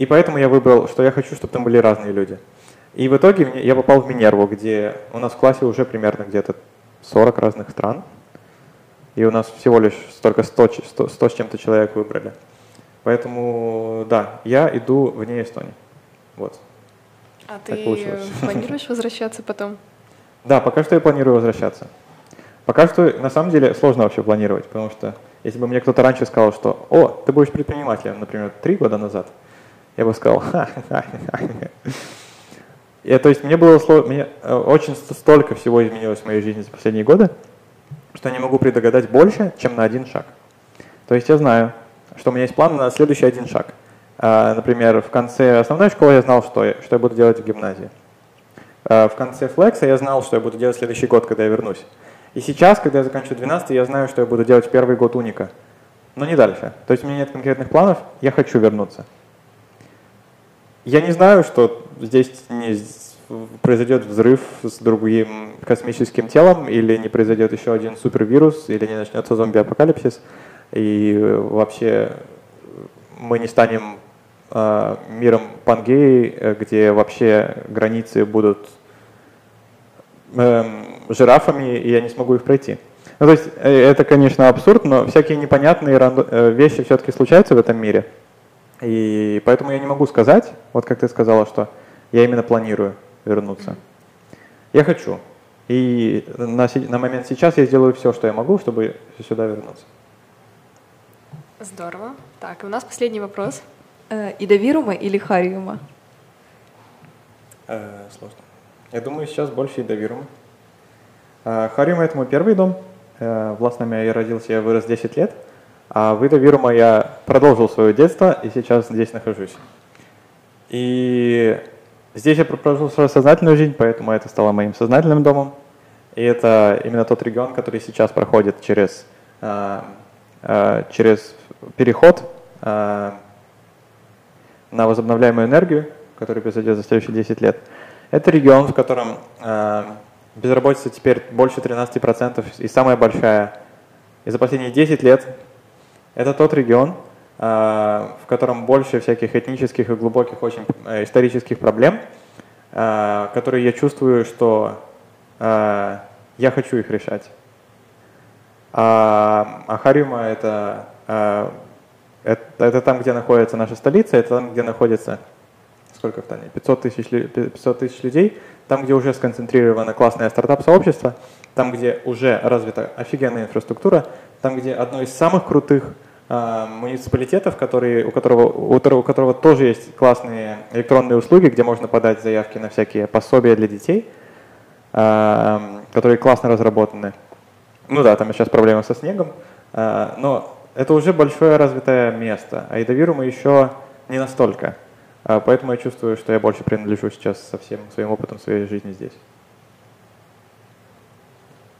[SPEAKER 3] и поэтому я выбрал, что я хочу, чтобы там были разные люди. И в итоге я попал в Минерву, где у нас в классе уже примерно где-то 40 разных стран, и у нас всего лишь столько 100, 100, 100 с чем-то человек выбрали. Поэтому, да, я иду вне Эстонии. Вот.
[SPEAKER 1] А так ты получилось. планируешь возвращаться потом?
[SPEAKER 3] Да, пока что я планирую возвращаться. Пока что, на самом деле, сложно вообще планировать, потому что если бы мне кто-то раньше сказал, что «О, ты будешь предпринимателем», например, три года назад, я бы сказал «Ха-ха-ха». То есть мне было сложно, мне э, очень столько всего изменилось в моей жизни за последние годы, что я не могу предугадать больше, чем на один шаг. То есть я знаю, что у меня есть план на следующий один шаг. А, например, в конце основной школы я знал, что я, что я буду делать в гимназии. А, в конце флекса я знал, что я буду делать следующий год, когда я вернусь. И сейчас, когда я заканчиваю 12, я знаю, что я буду делать первый год уника. Но не дальше. То есть у меня нет конкретных планов, я хочу вернуться. Я не знаю, что здесь не произойдет взрыв с другим космическим телом, или не произойдет еще один супервирус, или не начнется зомби-апокалипсис, и вообще мы не станем э, миром Пангеи, где вообще границы будут э, жирафами, и я не смогу их пройти. Ну, то есть э, это, конечно, абсурд, но всякие непонятные э, вещи все-таки случаются в этом мире. И поэтому я не могу сказать, вот как ты сказала, что я именно планирую вернуться. Я хочу. И на, на момент сейчас я сделаю все, что я могу, чтобы сюда вернуться.
[SPEAKER 1] Здорово. Так, и у нас последний вопрос.
[SPEAKER 2] Э, Идовирума или Хариума?
[SPEAKER 3] Э, сложно. Я думаю, сейчас больше Идовирума. Э, Хариума — это мой первый дом. Э, в Ласнаме я родился, я вырос 10 лет. А в Идовирума я продолжил свое детство и сейчас здесь нахожусь. И здесь я прожил свою сознательную жизнь, поэтому это стало моим сознательным домом. И это именно тот регион, который сейчас проходит через, э, через переход на возобновляемую энергию, который произойдет за следующие 10 лет. Это регион, в котором Безработица теперь больше 13% и самая большая. И за последние 10 лет это тот регион, а, в котором больше всяких этнических и глубоких очень э, исторических проблем, а, которые я чувствую, что а, я хочу их решать. А Ахариума это, это, это там, где находится наша столица, это там, где находится сколько в Тане? 500 тысяч, 500 тысяч людей, там, где уже сконцентрировано классное стартап-сообщество, там, где уже развита офигенная инфраструктура, там, где одно из самых крутых э, муниципалитетов, который, у, которого, у, у которого тоже есть классные электронные услуги, где можно подать заявки на всякие пособия для детей, э, которые классно разработаны. Ну да, там сейчас проблемы со снегом, э, но это уже большое развитое место, а Идовиру мы еще не настолько. А, поэтому я чувствую, что я больше принадлежу сейчас со всем своим опытом своей жизни здесь.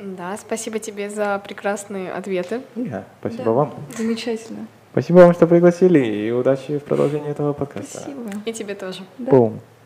[SPEAKER 1] Да, спасибо тебе за прекрасные ответы.
[SPEAKER 3] Я, спасибо да. вам.
[SPEAKER 2] Замечательно.
[SPEAKER 3] Спасибо вам, что пригласили, и удачи в продолжении этого подкаста.
[SPEAKER 2] Спасибо.
[SPEAKER 1] И тебе тоже.
[SPEAKER 3] Да. Бум.